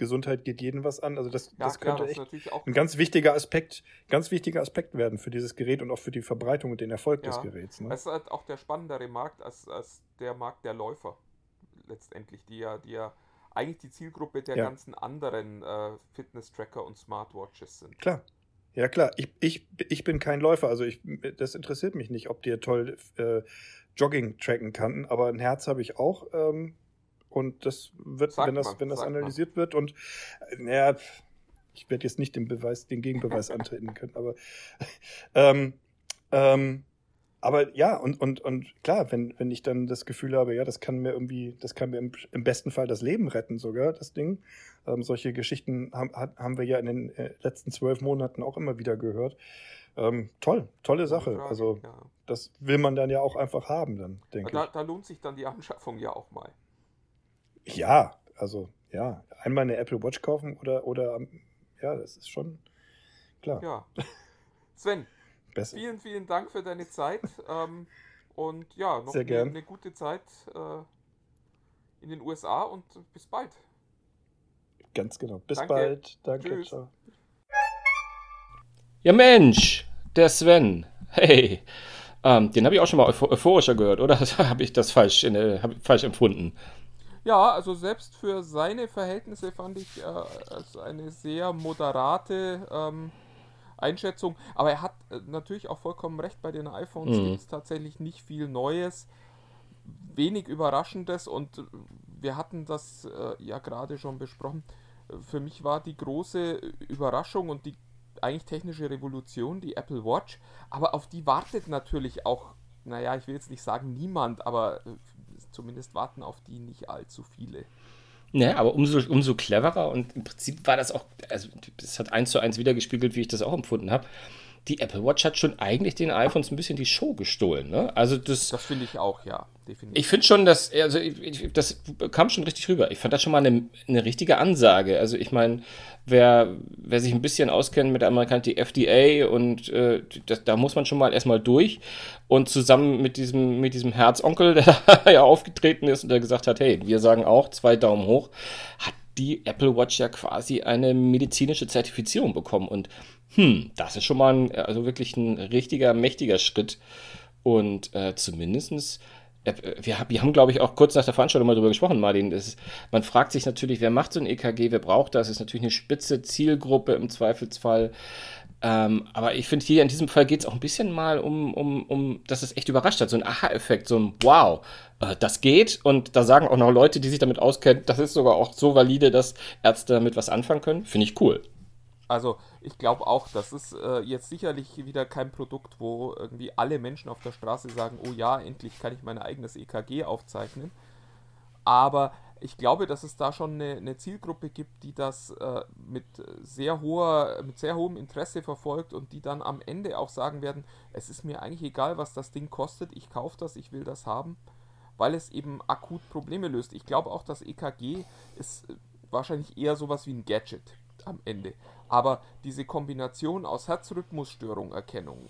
Gesundheit geht jeden was an. Also das, Ja, das klar, könnte das ist echt natürlich auch ein ganz wichtiger Aspekt, ganz wichtiger Aspekt werden für dieses Gerät und auch für die Verbreitung und den Erfolg des Ja. Geräts. Ne? Es ist halt auch der spannendere Markt als, als der Markt der Läufer. Letztendlich, die ja, die ja eigentlich die Zielgruppe der Ja. ganzen anderen äh, Fitness-Tracker und Smartwatches sind. Klar. Ja, klar. Ich, ich, ich bin kein Läufer, also ich, das interessiert mich nicht, ob der toll äh, Jogging tracken kann, aber ein Herz habe ich auch. Ähm, und das wird, Sagt wenn das, man, wenn das sagt man. analysiert wird und äh, naja, ich werde jetzt nicht den Beweis, den Gegenbeweis antreten können, aber ähm, ähm, aber ja, und, und, und klar, wenn, wenn ich dann das Gefühl habe, ja, das kann mir irgendwie, das kann mir im, im besten Fall das Leben retten, sogar, das Ding. Ähm, solche Geschichten haben, haben wir ja in den äh, letzten zwölf Monaten auch immer wieder gehört. Ähm, toll, tolle Sache. Also, das will man dann ja auch einfach haben, dann, denke da, da lohnt sich dann die Anschaffung ja auch mal. Ja, also, ja, einmal eine Apple Watch kaufen oder, oder, ja, das ist schon klar. Ja. Sven, Besser. vielen, vielen Dank für deine Zeit. Ähm, und ja, noch Sehr eine, gern. eine gute Zeit äh, in den USA und bis bald. Ganz genau. Bis Danke. bald. Danke. Tschüss. Ciao. Ja Mensch, der Sven. Hey, ähm, den habe ich auch schon mal euphor- euphorischer gehört, oder? habe ich das falsch, in, äh, hab, falsch empfunden? Ja, also selbst für seine Verhältnisse fand ich äh, eine sehr moderate ähm, Einschätzung. Aber er hat äh, natürlich auch vollkommen recht, bei den iPhones Mhm. gibt es tatsächlich nicht viel Neues, wenig Überraschendes und äh, wir hatten das äh, ja gerade schon besprochen. Für mich war die große Überraschung und die eigentlich technische Revolution die Apple Watch, aber auf die wartet natürlich auch, naja, ich will jetzt nicht sagen niemand, aber äh, zumindest warten auf die nicht allzu viele. Ne, aber umso, umso cleverer und im Prinzip war das auch, also das hat eins zu eins wiedergespiegelt, wie ich das auch empfunden habe. Die Apple Watch hat schon eigentlich den iPhones ein bisschen die Show gestohlen. Ne? Also das, Das finde ich auch, ja, definitiv. ich finde schon, dass, also ich, das kam schon richtig rüber. Ich fand das schon mal eine, eine richtige Ansage. Also ich meine, wer, wer sich ein bisschen auskennt mit der Amerikaner, die FDA und äh, das, da muss man schon mal erstmal durch. Und zusammen mit diesem, mit diesem Herzonkel, der da ja aufgetreten ist und der gesagt hat, hey, wir sagen auch zwei Daumen hoch, hat die Apple Watch ja quasi eine medizinische Zertifizierung bekommen. Und hm, das ist schon mal ein, also wirklich ein richtiger, mächtiger Schritt. Und äh, zumindestens äh, wir, hab- wir haben, glaube ich, auch kurz nach der Veranstaltung mal drüber gesprochen, Martin. Das, man fragt sich natürlich, wer macht so ein EKG, wer braucht das? Ist natürlich eine spitze Zielgruppe im Zweifelsfall. Ähm, aber ich finde hier in diesem Fall geht es auch ein bisschen mal um, um, um, dass es echt überrascht hat, so ein Aha-Effekt, so ein Wow, äh, das geht. Und da sagen auch noch Leute, die sich damit auskennen, das ist sogar auch so valide, dass Ärzte damit was anfangen können. Finde ich cool. Also ich glaube auch, das ist äh, jetzt sicherlich wieder kein Produkt, wo irgendwie alle Menschen auf der Straße sagen, oh ja, endlich kann ich mein eigenes EKG aufzeichnen. Aber ich glaube, dass es da schon eine, eine Zielgruppe gibt, die das äh, mit, sehr hoher, mit sehr hohem Interesse verfolgt und die dann am Ende auch sagen werden, es ist mir eigentlich egal, was das Ding kostet, ich kaufe das, ich will das haben, weil es eben akut Probleme löst. Ich glaube auch, das EKG ist wahrscheinlich eher sowas wie ein Gadget am Ende. Aber diese Kombination aus Herzrhythmusstörung-Erkennung,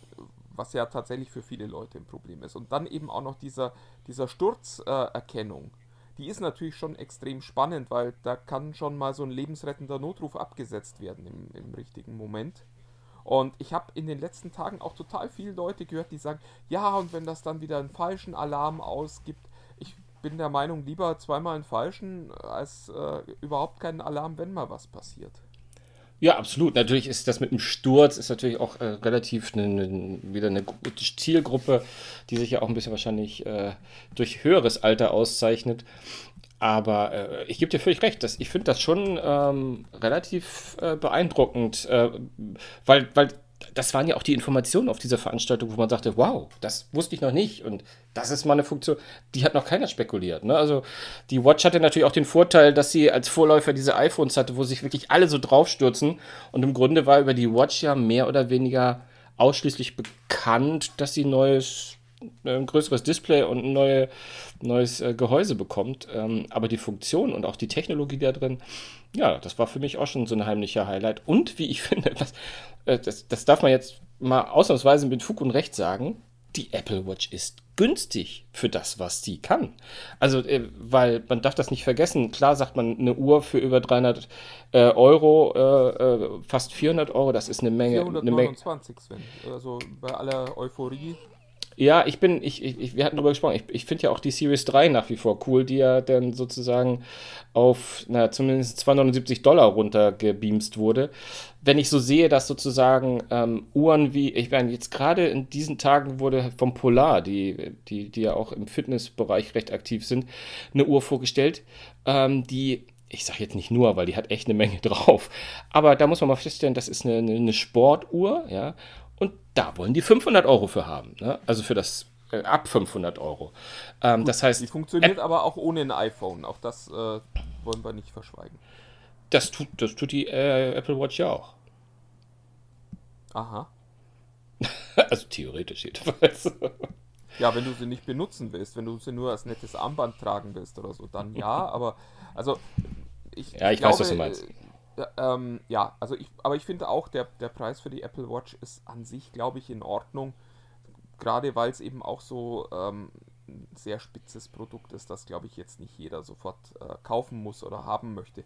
was ja tatsächlich für viele Leute ein Problem ist, und dann eben auch noch dieser, dieser Sturzerkennung, äh, die ist natürlich schon extrem spannend, weil da kann schon mal so ein lebensrettender Notruf abgesetzt werden im, im richtigen Moment. Und ich habe in den letzten Tagen auch total viele Leute gehört, die sagen, ja, und wenn das dann wieder einen falschen Alarm ausgibt, ich bin der Meinung, lieber zweimal einen falschen als äh, überhaupt keinen Alarm, wenn mal was passiert. Ja, absolut. Natürlich ist das mit dem Sturz ist natürlich auch äh, relativ ne, ne, wieder eine gute Zielgruppe, die sich ja auch ein bisschen wahrscheinlich äh, durch höheres Alter auszeichnet. Aber äh, ich gebe dir völlig recht, dass, ich finde das schon ähm, relativ äh, beeindruckend, äh, weil, weil das waren ja auch die Informationen auf dieser Veranstaltung, wo man sagte, wow, das wusste ich noch nicht und das ist mal eine Funktion, die hat noch keiner spekuliert. Ne? Also die Watch hatte natürlich auch den Vorteil, dass sie als Vorläufer diese iPhones hatte, wo sich wirklich alle so draufstürzen und im Grunde war über die Watch ja mehr oder weniger ausschließlich bekannt, dass sie neues ein größeres Display und ein neue, neues äh, Gehäuse bekommt. Ähm, aber die Funktion und auch die Technologie da drin, ja, das war für mich auch schon so ein heimlicher Highlight. Und wie ich finde, was, äh, das, das darf man jetzt mal ausnahmsweise mit Fug und Recht sagen, die Apple Watch ist günstig für das, was sie kann. Also, äh, weil man darf das nicht vergessen. Klar sagt man eine Uhr für über 300 äh, Euro, äh, äh, fast 400 Euro, das ist eine Menge. 429, eine Menge. Sven. Also bei aller Euphorie ja, ich bin, ich, ich, wir hatten darüber gesprochen, ich, ich finde ja auch die Series 3 nach wie vor cool, die ja dann sozusagen auf, na, zumindest 279 Dollar runtergebeamst wurde. Wenn ich so sehe, dass sozusagen ähm, Uhren wie, ich meine, jetzt gerade in diesen Tagen wurde vom Polar, die, die, die ja auch im Fitnessbereich recht aktiv sind, eine Uhr vorgestellt, ähm, die ich sage jetzt nicht nur, weil die hat echt eine Menge drauf. Aber da muss man mal feststellen, das ist eine, eine Sportuhr, ja. Und da wollen die 500 Euro für haben. Ne? Also für das äh, ab 500 Euro. Ähm, Gut, das heißt. Die funktioniert App aber auch ohne ein iPhone. Auch das äh, wollen wir nicht verschweigen. Das tut, das tut die äh, Apple Watch ja auch. Aha. also theoretisch jedenfalls. Ja, wenn du sie nicht benutzen willst, wenn du sie nur als nettes Armband tragen willst oder so, dann ja, aber also ich, ja, ich, ich weiß, glaube, was du meinst. Ähm, ja, also ich, aber ich finde auch, der, der Preis für die Apple Watch ist an sich, glaube ich, in Ordnung. Gerade weil es eben auch so ähm, ein sehr spitzes Produkt ist, das, glaube ich, jetzt nicht jeder sofort äh, kaufen muss oder haben möchte.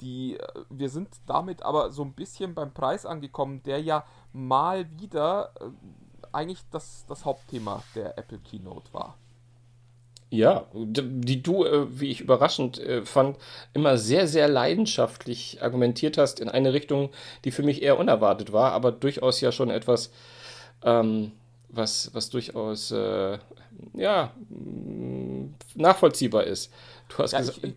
Die, äh, wir sind damit aber so ein bisschen beim Preis angekommen, der ja mal wieder äh, eigentlich das, das Hauptthema der Apple Keynote war. Ja, die du, äh, wie ich überraschend äh, fand, immer sehr, sehr leidenschaftlich argumentiert hast in eine Richtung, die für mich eher unerwartet war, aber durchaus ja schon etwas, ähm, was, was durchaus äh, ja, nachvollziehbar ist. Du hast ja, gesagt. Ich,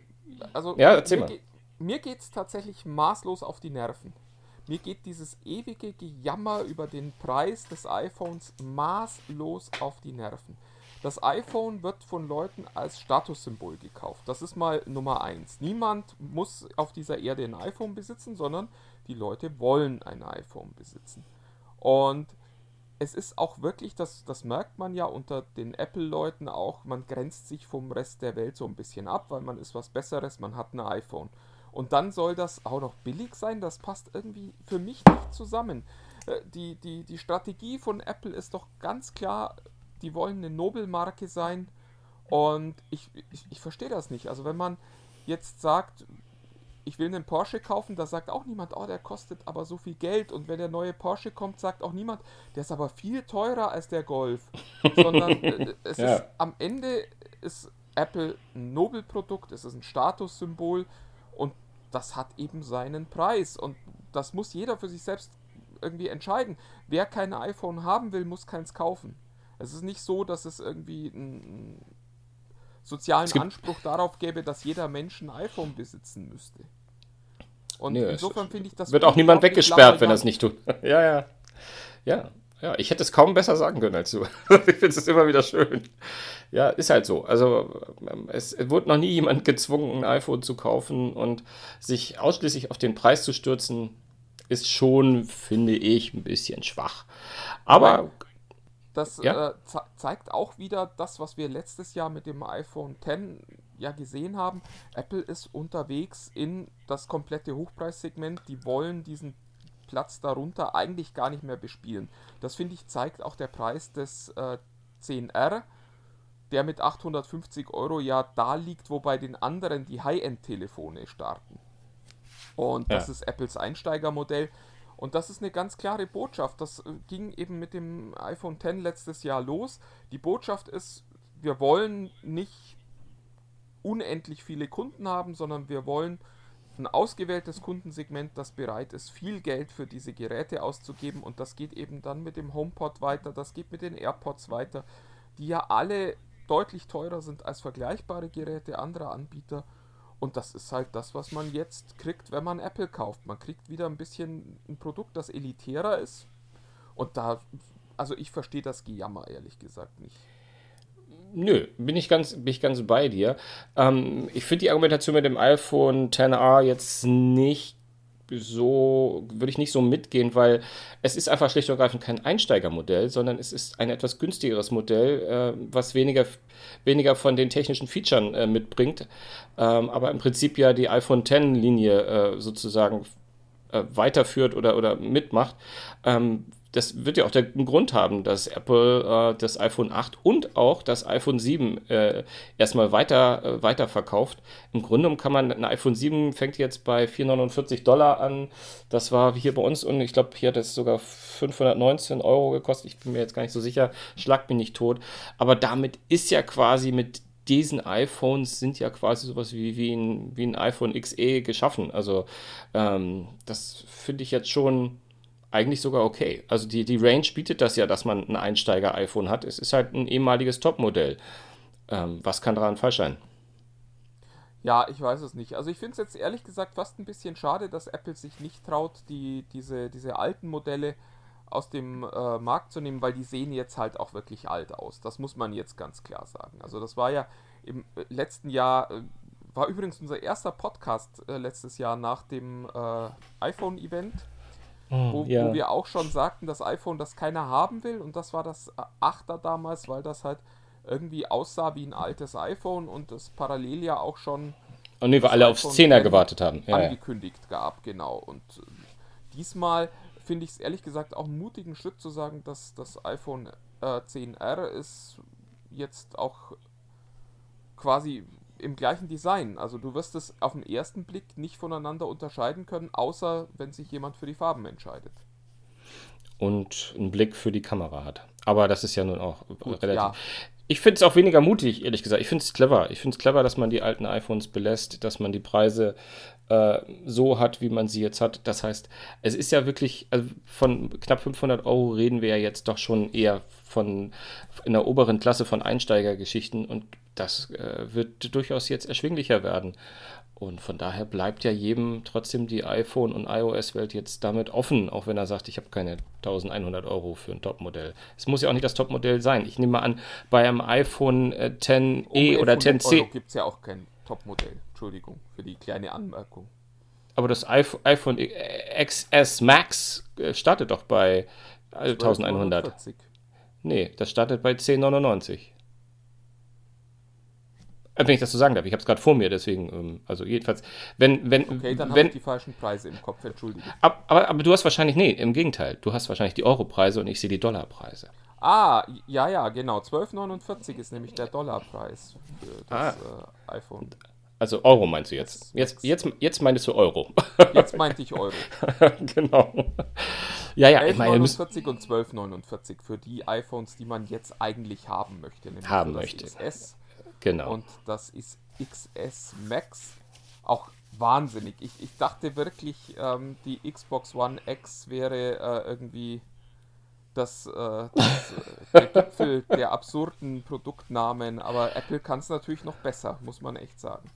also, ja, erzähl mir mal. mir geht es tatsächlich maßlos auf die Nerven. Mir geht dieses ewige Gejammer über den Preis des iPhones maßlos auf die Nerven. Das iPhone wird von Leuten als Statussymbol gekauft. Das ist mal Nummer eins. Niemand muss auf dieser Erde ein iPhone besitzen, sondern die Leute wollen ein iPhone besitzen. Und es ist auch wirklich, das, das merkt man ja unter den Apple-Leuten auch, man grenzt sich vom Rest der Welt so ein bisschen ab, weil man ist was Besseres, man hat ein iPhone. Und dann soll das auch noch billig sein, das passt irgendwie für mich nicht zusammen. Äh, die, die, die Strategie von Apple ist doch ganz klar, die wollen eine Nobelmarke sein. Und ich, ich, ich verstehe das nicht. Also wenn man jetzt sagt, ich will einen Porsche kaufen, da sagt auch niemand, oh, der kostet aber so viel Geld. Und wenn der neue Porsche kommt, sagt auch niemand, der ist aber viel teurer als der Golf. Sondern äh, es ja. ist am Ende ist Apple ein Nobelprodukt, es ist ein Statussymbol und das hat eben seinen Preis. Und das muss jeder für sich selbst irgendwie entscheiden. Wer kein iPhone haben will, muss keins kaufen. Es ist nicht so, dass es irgendwie einen sozialen Anspruch darauf gäbe, dass jeder Mensch ein iPhone besitzen müsste. Und nee, insofern finde ich das. Wird auch niemand weggesperrt, wenn er es nicht tut. ja, ja. Ja. Ja, ich hätte es kaum besser sagen können als du. ich finde es immer wieder schön. Ja, ist halt so. Also ähm, es wurde noch nie jemand gezwungen, ein iPhone zu kaufen und sich ausschließlich auf den Preis zu stürzen, ist schon, finde ich, ein bisschen schwach. Aber das ja? äh, ze zeigt auch wieder das, was wir letztes Jahr mit dem iPhone X ja gesehen haben. Apple ist unterwegs in das komplette Hochpreissegment. Die wollen diesen Platz darunter eigentlich gar nicht mehr bespielen. Das finde ich zeigt auch der Preis des äh, 10R, der mit 850 Euro ja da liegt, wo bei den anderen die High-End-Telefone starten. Und das ja. ist Apples Einsteigermodell. Und das ist eine ganz klare Botschaft. Das äh, ging eben mit dem iPhone X letztes Jahr los. Die Botschaft ist, wir wollen nicht unendlich viele Kunden haben, sondern wir wollen ein ausgewähltes Kundensegment, das bereit ist, viel Geld für diese Geräte auszugeben. Und das geht eben dann mit dem HomePod weiter, das geht mit den AirPods weiter, die ja alle deutlich teurer sind als vergleichbare Geräte anderer Anbieter. Und das ist halt das, was man jetzt kriegt, wenn man Apple kauft. Man kriegt wieder ein bisschen ein Produkt, das elitärer ist. Und da, also ich verstehe das Gejammer ehrlich gesagt nicht. Nö, bin ich ganz, bin ich ganz bei dir. Ähm, ich finde die Argumentation mit dem iPhone XR jetzt nicht so, würde ich nicht so mitgehen, weil es ist einfach schlicht und ergreifend kein Einsteigermodell, sondern es ist ein etwas günstigeres Modell, äh, was weniger, weniger von den technischen Features äh, mitbringt, ähm, aber im Prinzip ja die iPhone X-Linie äh, sozusagen äh, weiterführt oder, oder mitmacht. Ähm, das wird ja auch den Grund haben, dass Apple äh, das iPhone 8 und auch das iPhone 7 äh, erstmal weiter, äh, weiter. Im Grunde kann man, ein iPhone 7 fängt jetzt bei 449 Dollar an. Das war hier bei uns und ich glaube, hier hat es sogar 519 Euro gekostet. Ich bin mir jetzt gar nicht so sicher, schlag mich nicht tot. Aber damit ist ja quasi mit diesen iPhones sind ja quasi sowas wie, wie, ein, wie ein iPhone XE geschaffen. Also ähm, das finde ich jetzt schon eigentlich sogar okay. Also die, die Range bietet das ja, dass man ein Einsteiger-iPhone hat. Es ist halt ein ehemaliges Topmodell. Ähm, was kann daran falsch sein? Ja, ich weiß es nicht. Also ich finde es jetzt ehrlich gesagt fast ein bisschen schade, dass Apple sich nicht traut, die, diese, diese alten Modelle aus dem äh, Markt zu nehmen, weil die sehen jetzt halt auch wirklich alt aus. Das muss man jetzt ganz klar sagen. Also das war ja im äh, letzten Jahr, äh, war übrigens unser erster Podcast äh, letztes Jahr nach dem äh, iPhone-Event hm, wo, ja. wo, wir auch schon sagten, das iPhone, das keiner haben will. Und das war das 8er damals, weil das halt irgendwie aussah wie ein altes iPhone und das parallel ja auch schon. Und nee, wir alle aufs 10er gewartet haben. Ja, angekündigt ja. gab, genau. Und äh, diesmal finde ich es ehrlich gesagt auch einen mutigen Schritt zu sagen, dass das iPhone äh, 10R ist jetzt auch quasi im gleichen Design. Also du wirst es auf den ersten Blick nicht voneinander unterscheiden können, außer wenn sich jemand für die Farben entscheidet. Und einen Blick für die Kamera hat. Aber das ist ja nun auch Gut, relativ. Ja. Ich finde es auch weniger mutig, ehrlich gesagt. Ich finde es clever. Ich finde es clever, dass man die alten iPhones belässt, dass man die Preise äh, so hat, wie man sie jetzt hat. Das heißt, es ist ja wirklich, also von knapp 500 Euro reden wir ja jetzt doch schon eher von in der oberen Klasse von Einsteigergeschichten und das äh, wird durchaus jetzt erschwinglicher werden. Und von daher bleibt ja jedem trotzdem die iPhone- und iOS-Welt jetzt damit offen, auch wenn er sagt, ich habe keine 1100 Euro für ein Topmodell. Es muss ja auch nicht das Topmodell sein. Ich nehme mal an, bei einem iPhone äh, 10e um oder 10c. gibt es ja auch kein Topmodell. Entschuldigung für die kleine Anmerkung. Aber das iPhone XS Max äh, startet doch bei 1100. Nee, das startet bei 1099. Wenn ich das so sagen darf, ich habe es gerade vor mir, deswegen, ähm, also jedenfalls, wenn, wenn, okay, dann wenn, ich die falschen Preise im Kopf, entschuldige. Aber, aber, aber, du hast wahrscheinlich, nee, im Gegenteil, du hast wahrscheinlich die Europreise und ich sehe die Dollarpreise. Ah, ja, ja, genau, 12,49 ist nämlich der Dollarpreis für das ah. äh, iPhone. Also Euro meinst du jetzt? Jetzt, jetzt, jetzt meintest du Euro. Jetzt meinte ich Euro. genau. Ja, ja, 11, ich meine. 49 und 12,49 für die iPhones, die man jetzt eigentlich haben möchte. Haben möchte. XS Genau. Und das ist XS Max. Auch wahnsinnig. Ich, ich dachte wirklich, ähm, die Xbox One X wäre äh, irgendwie das, äh, das äh, der Gipfel der absurden Produktnamen, aber Apple kann es natürlich noch besser, muss man echt sagen.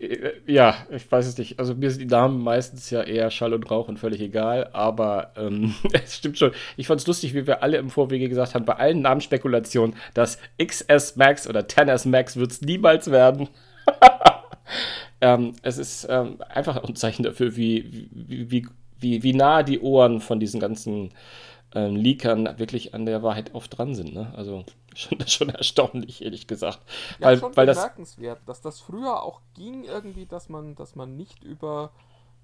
Äh, ja, ich weiß es nicht. Also mir sind die Namen meistens ja eher Schall und Rauch und völlig egal, aber ähm, es stimmt schon. Ich fand es lustig, wie wir alle im Vorwege gesagt haben, bei allen Namensspekulationen, dass XS Max oder 10S Max wird es niemals werden. ähm, es ist ähm, einfach ein Zeichen dafür, wie, wie, wie, wie, wie nah die Ohren von diesen ganzen ähm, Leakern wirklich an der Wahrheit oft dran sind. Ne? Also schon, schon erstaunlich, ehrlich gesagt. Ja, weil, schon weil bemerkenswert, das, dass das früher auch ging irgendwie, dass man, dass man nicht über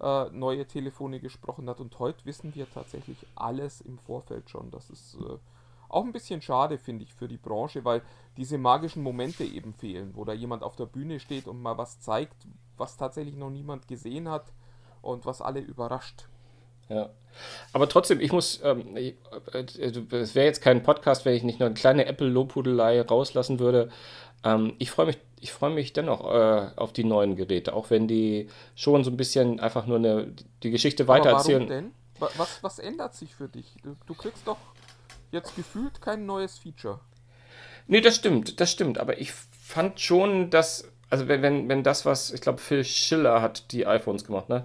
äh, neue Telefone gesprochen hat und heute wissen wir tatsächlich alles im Vorfeld schon. Das ist äh, auch ein bisschen schade, finde ich, für die Branche, weil diese magischen Momente eben fehlen, wo da jemand auf der Bühne steht und mal was zeigt, was tatsächlich noch niemand gesehen hat und was alle überrascht. Ja. Aber trotzdem, ich muss, ähm, ich, äh, es wäre jetzt kein Podcast, wenn ich nicht nur eine kleine Apple-Lobhudelei rauslassen würde. Ähm, ich freue mich, ich freue mich dennoch äh, auf die neuen Geräte, auch wenn die schon so ein bisschen einfach nur eine, die Geschichte weitererzählen. Aber warum denn? Was, was ändert sich für dich? Du, du kriegst doch jetzt gefühlt kein neues Feature. Nee, das stimmt, das stimmt. Aber ich fand schon, dass also wenn, wenn, wenn das, was, ich glaube, Phil Schiller hat die iPhones gemacht, ne?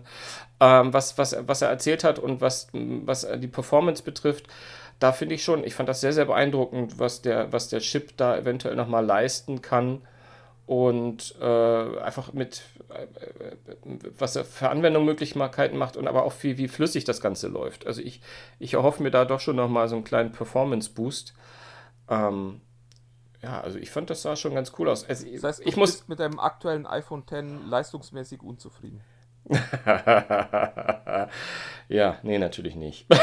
Ähm, was, was, was er erzählt hat und was, was die Performance betrifft, da finde ich schon, ich fand das sehr, sehr beeindruckend, was der, was der Chip da eventuell nochmal leisten kann. Und äh, einfach mit, äh, was er für Anwendungsmöglichkeiten macht und aber auch wie, wie flüssig das Ganze läuft. Also ich, ich erhoffe mir da doch schon nochmal so einen kleinen Performance-Boost. Ähm, ja, also ich fand, das sah schon ganz cool aus. Also, das heißt, ich muss mit deinem aktuellen iPhone X leistungsmäßig unzufrieden. ja, nee, natürlich nicht.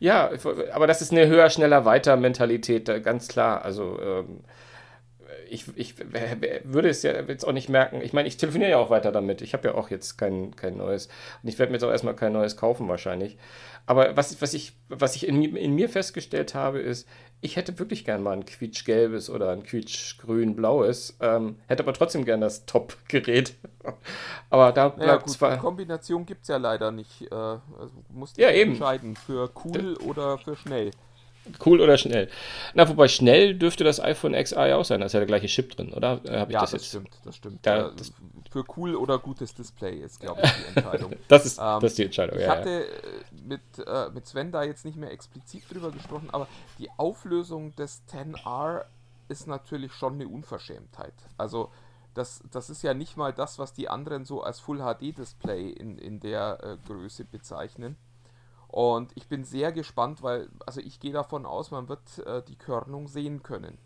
ja, aber das ist eine höher, schneller, weiter Mentalität, ganz klar. Also ähm, ich, ich würde es ja jetzt auch nicht merken. Ich meine, ich telefoniere ja auch weiter damit. Ich habe ja auch jetzt kein, kein neues. Und ich werde mir jetzt auch erstmal kein neues kaufen wahrscheinlich. Aber was, was ich, was ich in, in mir festgestellt habe, ist, ich hätte wirklich gern mal ein quietschgelbes oder ein quietschgrün-blaues, ähm, hätte aber trotzdem gern das Top-Gerät. aber da bleibt naja, gut, zwar... Kombination gibt es ja leider nicht. Äh, also musst ja, eben. entscheiden, für cool D oder für schnell. Cool oder schnell. Na, wobei schnell dürfte das iPhone XI auch sein. Da ist ja der gleiche Chip drin, oder? Äh, ja, das, das stimmt, das stimmt. Da, das für cool oder gutes Display ist, glaube ich, die Entscheidung. das, ist, ähm, das ist die Entscheidung, Ich ja, hatte ja. Äh, mit, äh, mit Sven da jetzt nicht mehr explizit drüber gesprochen, aber die Auflösung des 10R ist natürlich schon eine Unverschämtheit. Also das, das ist ja nicht mal das, was die anderen so als Full HD Display in, in der äh, Größe bezeichnen. Und ich bin sehr gespannt, weil, also ich gehe davon aus, man wird äh, die Körnung sehen können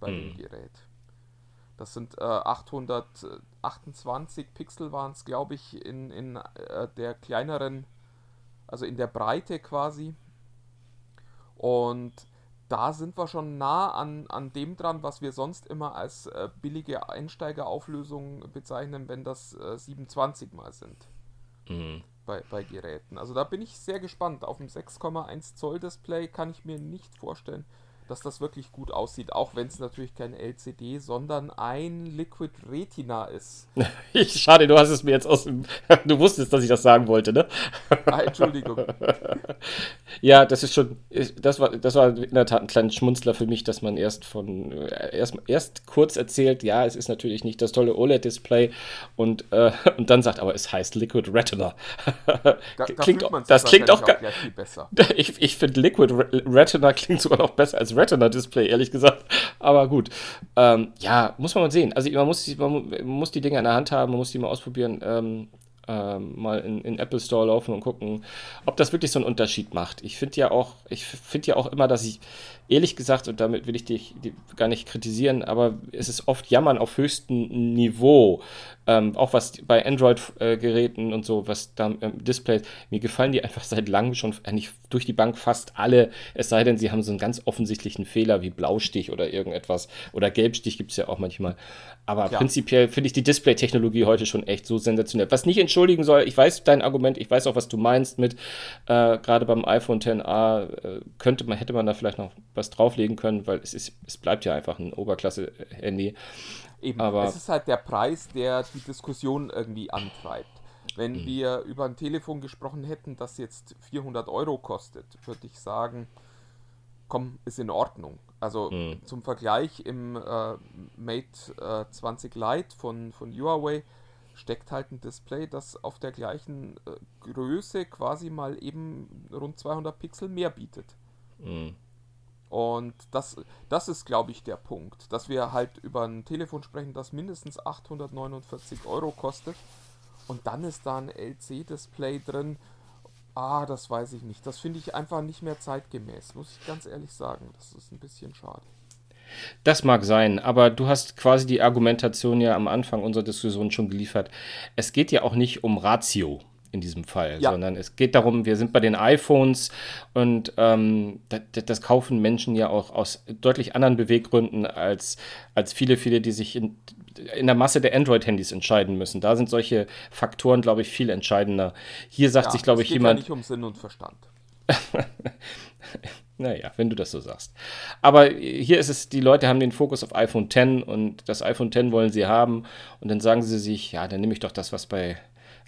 bei hm. dem Gerät. Das sind äh, 828 Pixel waren es, glaube ich, in, in äh, der kleineren, also in der Breite quasi. Und da sind wir schon nah an, an dem dran, was wir sonst immer als äh, billige Einsteigerauflösung bezeichnen, wenn das äh, 27 mal sind. Mhm. Bei, bei Geräten. Also da bin ich sehr gespannt. Auf dem 6,1 Zoll Display kann ich mir nicht vorstellen, dass das wirklich gut aussieht, auch wenn es natürlich kein LCD, sondern ein Liquid Retina ist. Schade, du hast es mir jetzt aus dem. Du wusstest, dass ich das sagen wollte, ne? Ah, Entschuldigung. ja, das ist schon. Das war, das war in der Tat ein kleiner Schmunzler für mich, dass man erst von. Erst, erst kurz erzählt, ja, es ist natürlich nicht das tolle OLED-Display und, äh, und dann sagt, aber es heißt Liquid Retina. da, klingt, da das klingt auch, auch besser. Ich, ich finde Liquid Retina klingt sogar noch besser als Retina-Display, ehrlich gesagt. Aber gut. Ähm, ja, muss man mal sehen. Also man muss, man muss die Dinge in der Hand haben, man muss die mal ausprobieren. Ähm, ähm, mal in, in Apple Store laufen und gucken, ob das wirklich so einen Unterschied macht. Ich finde ja auch, ich finde ja auch immer, dass ich, ehrlich gesagt, und damit will ich dich gar nicht kritisieren, aber es ist oft Jammern auf höchstem Niveau, ähm, auch was bei Android-Geräten und so, was da im Display, mir gefallen die einfach seit langem schon eigentlich durch die Bank fast alle, es sei denn, sie haben so einen ganz offensichtlichen Fehler wie Blaustich oder irgendetwas oder Gelbstich gibt es ja auch manchmal. Aber ja. prinzipiell finde ich die Display-Technologie heute schon echt so sensationell. Was nicht entschuldigen soll, ich weiß dein Argument, ich weiß auch, was du meinst mit, äh, gerade beim iPhone XA, äh, könnte man, hätte man da vielleicht noch was drauflegen können, weil es, ist, es bleibt ja einfach ein Oberklasse-Handy. Eben, Aber- es ist halt der Preis, der die Diskussion irgendwie antreibt. Wenn Mhm. wir über ein Telefon gesprochen hätten, das jetzt 400 Euro kostet, würde ich sagen, komm, ist in Ordnung. Also Mhm. zum Vergleich im äh, Mate äh, 20 Lite von, von Huawei steckt halt ein Display, das auf der gleichen äh, Größe quasi mal eben rund 200 Pixel mehr bietet. Mhm. Und das, das ist, glaube ich, der Punkt, dass wir halt über ein Telefon sprechen, das mindestens 849 Euro kostet. Und dann ist da ein LC-Display drin. Ah, das weiß ich nicht. Das finde ich einfach nicht mehr zeitgemäß, muss ich ganz ehrlich sagen. Das ist ein bisschen schade. Das mag sein, aber du hast quasi die Argumentation ja am Anfang unserer Diskussion schon geliefert. Es geht ja auch nicht um Ratio in diesem Fall, Ja. sondern es geht darum, wir sind bei den iPhones und ähm, das, das kaufen Menschen ja auch aus deutlich anderen Beweggründen als, als viele, viele, die sich in, in der Masse der Android-Handys entscheiden müssen. Da sind solche Faktoren, glaube ich, viel entscheidender. Hier sagt Ja, sich, glaube es ich, geht jemand. ja nicht um Sinn und Verstand. Naja, wenn du das so sagst. Aber hier ist es, die Leute haben den Fokus auf iPhone X und das iPhone X wollen sie haben und dann sagen sie sich, ja, dann nehme ich doch das, was bei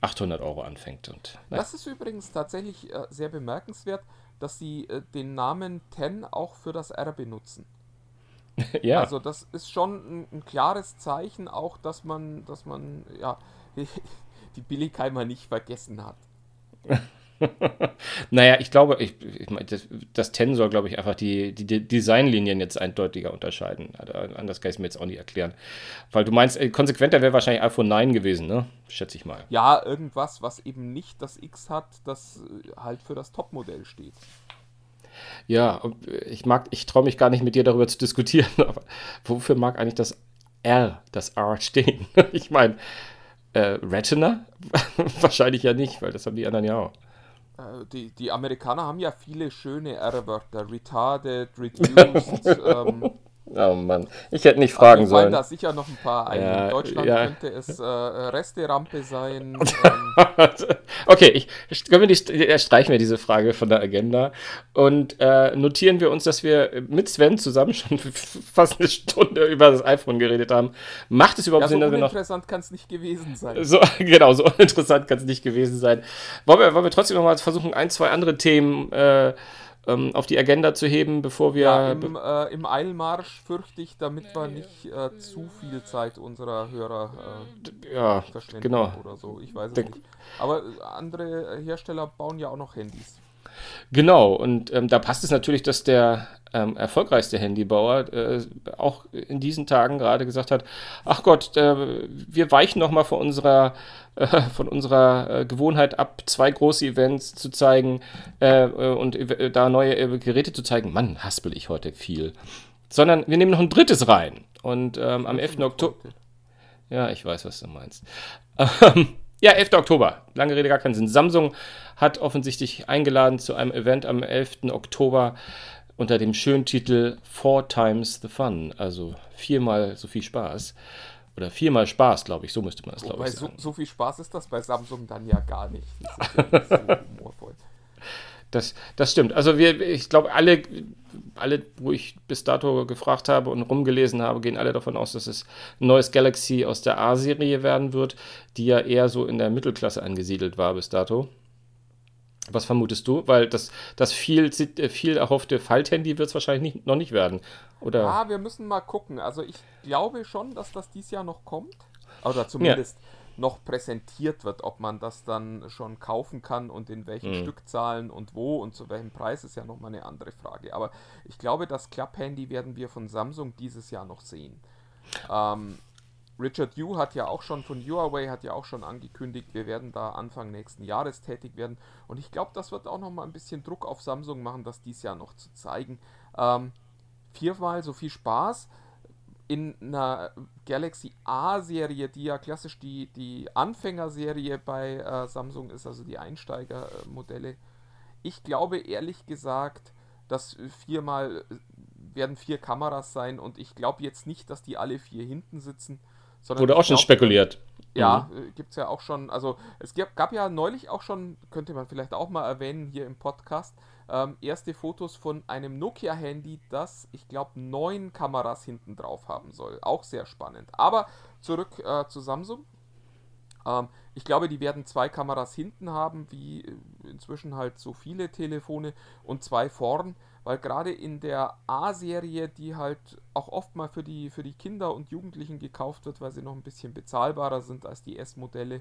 800 Euro anfängt. Und, na, Das ist übrigens tatsächlich äh, sehr bemerkenswert, dass sie äh, den Namen 10 auch für das R benutzen. ja, Also das ist schon ein, ein klares Zeichen auch, dass man, dass man ja die Billigheimer nicht vergessen hat. naja, ich glaube, ich, ich meine, das, das 10 soll, glaube ich, einfach die, die, die Designlinien jetzt eindeutiger unterscheiden. Also, Anders kann ich es mir jetzt auch nicht erklären. Weil du meinst, äh, konsequenter wäre wahrscheinlich iPhone 9 gewesen, ne? Schätze ich mal. Ja, irgendwas, was eben nicht das X hat, das äh, halt für das Topmodell steht. Ja, und ich mag, ich traue mich gar nicht mit dir darüber zu diskutieren, aber wofür mag eigentlich das R, das R stehen? Ich meine, äh, Retina? Wahrscheinlich ja nicht, weil das haben die anderen ja auch. Äh, Die, die Amerikaner haben ja viele schöne R-Wörter. Retarded, reduced. ähm, Oh Mann, ich hätte nicht fragen fallen sollen. da sicher noch ein paar ein. Ja, In Deutschland ja. könnte es äh, Resterampe sein. ähm, okay, ich, können wir die, streichen wir diese Frage von der Agenda und äh, notieren wir uns, dass wir mit Sven zusammen schon fast eine Stunde über das iPhone geredet haben. Macht es überhaupt ja, so Sinn, dass wir noch uninteressant kann es nicht gewesen sein. So, genau, so uninteressant kann es nicht gewesen sein. Wollen wir, wollen wir trotzdem noch mal versuchen, ein, zwei andere Themen äh, ähm, auf die Agenda zu heben, bevor wir. Ja, im, äh, im Eilmarsch fürchte ich, damit wir nicht äh, zu viel Zeit unserer Hörer äh, ja, verschwenden genau. oder so. Ich weiß es nicht. Aber andere Hersteller bauen ja auch noch Handys. Genau, und ähm, da passt es natürlich, dass der ähm, erfolgreichste Handybauer äh, auch in diesen Tagen gerade gesagt hat, ach Gott, äh, wir weichen noch mal von unserer, äh, von unserer äh, Gewohnheit ab, zwei große Events zu zeigen äh, äh, und da neue Geräte zu zeigen. Mann, haspel ich heute viel. Sondern wir nehmen noch ein drittes rein. Und ähm, am 11. Oktober... Ja, ich weiß, was du meinst. Ähm, ja, 11. Oktober. Lange Rede, gar keinen Sinn. Samsung hat offensichtlich eingeladen zu einem Event am 11. Oktober unter dem schönen Titel Four Times the Fun. Also viermal so viel Spaß. Oder viermal Spaß, glaube ich. So müsste man das, glaube ich, so, so viel Spaß ist das bei Samsung dann ja gar nicht. Sind ja nicht so. Das, das stimmt. Also wir, ich glaube, alle, alle, wo ich bis dato gefragt habe und rumgelesen habe, gehen alle davon aus, dass es ein neues Galaxy aus der A-Serie werden wird, die ja eher so in der Mittelklasse angesiedelt war bis dato. Was vermutest du? Weil das, das viel, viel erhoffte Falthandy wird es wahrscheinlich nicht, noch nicht werden. Oder? Ah, wir müssen mal gucken. Also ich glaube schon, dass das dieses Jahr noch kommt. Oder zumindest noch präsentiert wird. Ob man das dann schon kaufen kann und in welchen Mhm. Stückzahlen und wo und zu welchem Preis ist ja nochmal eine andere Frage. Aber ich glaube, das Club-Handy werden wir von Samsung dieses Jahr noch sehen. Ähm, Richard Yu hat ja auch schon von Huawei hat ja auch schon angekündigt, wir werden da Anfang nächsten Jahres tätig werden. Und ich glaube, das wird auch noch mal ein bisschen Druck auf Samsung machen, das dies Jahr noch zu zeigen. Ähm, viermal so viel Spaß in einer Galaxy A-Serie, die ja klassisch die, die Anfängerserie bei äh, Samsung ist, also die Einsteigermodelle. Ich glaube ehrlich gesagt, dass viermal werden vier Kameras sein und ich glaube jetzt nicht, dass die alle vier hinten sitzen. Sondern Wurde auch schon glaub, spekuliert. Ja, mhm. gibt es ja auch schon. Also es gab, gab, ja neulich auch schon, könnte man vielleicht auch mal erwähnen hier im Podcast, ähm, erste Fotos von einem Nokia-Handy, das, ich glaube, neun Kameras hinten drauf haben soll. Auch sehr spannend. Aber zurück äh, zu Samsung. Ähm, ich glaube, die werden zwei Kameras hinten haben, wie äh, inzwischen halt so viele Telefone, und zwei vorn, weil gerade in der A-Serie, die halt auch oft mal für die, für die Kinder und Jugendlichen gekauft wird, weil sie noch ein bisschen bezahlbarer sind als die S-Modelle,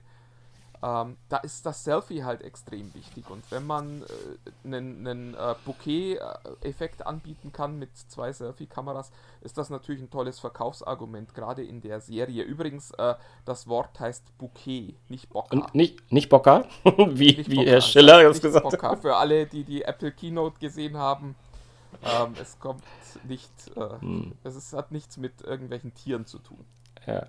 ähm, da ist das Selfie halt extrem wichtig. Und wenn man äh, einen, einen äh, Bouquet-Effekt anbieten kann mit zwei Selfie-Kameras, ist das natürlich ein tolles Verkaufsargument, gerade in der Serie. Übrigens, äh, das Wort heißt Bouquet, nicht. Und nicht, nicht Bokka, wie, nicht wie Bokka, Herr Schiller das gesagt hat. Bokka. Für alle, die die Apple Keynote gesehen haben, ähm, es kommt nicht, äh, hm. es ist, hat nichts mit irgendwelchen Tieren zu tun. Ja.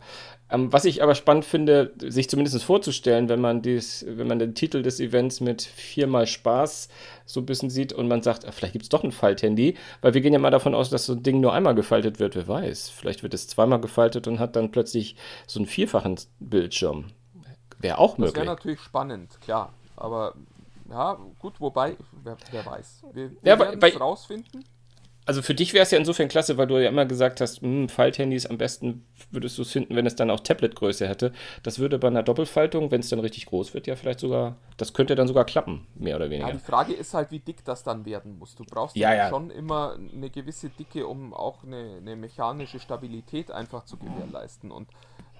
Ähm, was ich aber spannend finde, sich zumindest vorzustellen, wenn man, dies, wenn man den Titel des Events mit viermal Spaß so ein bisschen sieht und man sagt, vielleicht gibt es doch ein Falthandy, weil wir gehen ja mal davon aus, dass so ein Ding nur einmal gefaltet wird, wer weiß. Vielleicht wird es zweimal gefaltet und hat dann plötzlich so einen vierfachen Bildschirm. Wäre auch möglich. Das wäre natürlich spannend, klar. Aber ja, gut, wobei, wer, wer weiß. Wir, wir ja, werden es rausfinden also für dich wäre es ja insofern klasse, weil du ja immer gesagt hast, hm, Falthandys am besten würdest du es finden, wenn es dann auch Tablet-Größe hätte. Das würde bei einer Doppelfaltung, wenn es dann richtig groß wird, ja vielleicht sogar, das könnte dann sogar klappen, mehr oder weniger. Ja, die Frage ist halt, wie dick das dann werden muss. Du brauchst ja, ja. schon immer eine gewisse Dicke, um auch eine, eine mechanische Stabilität einfach zu gewährleisten. Und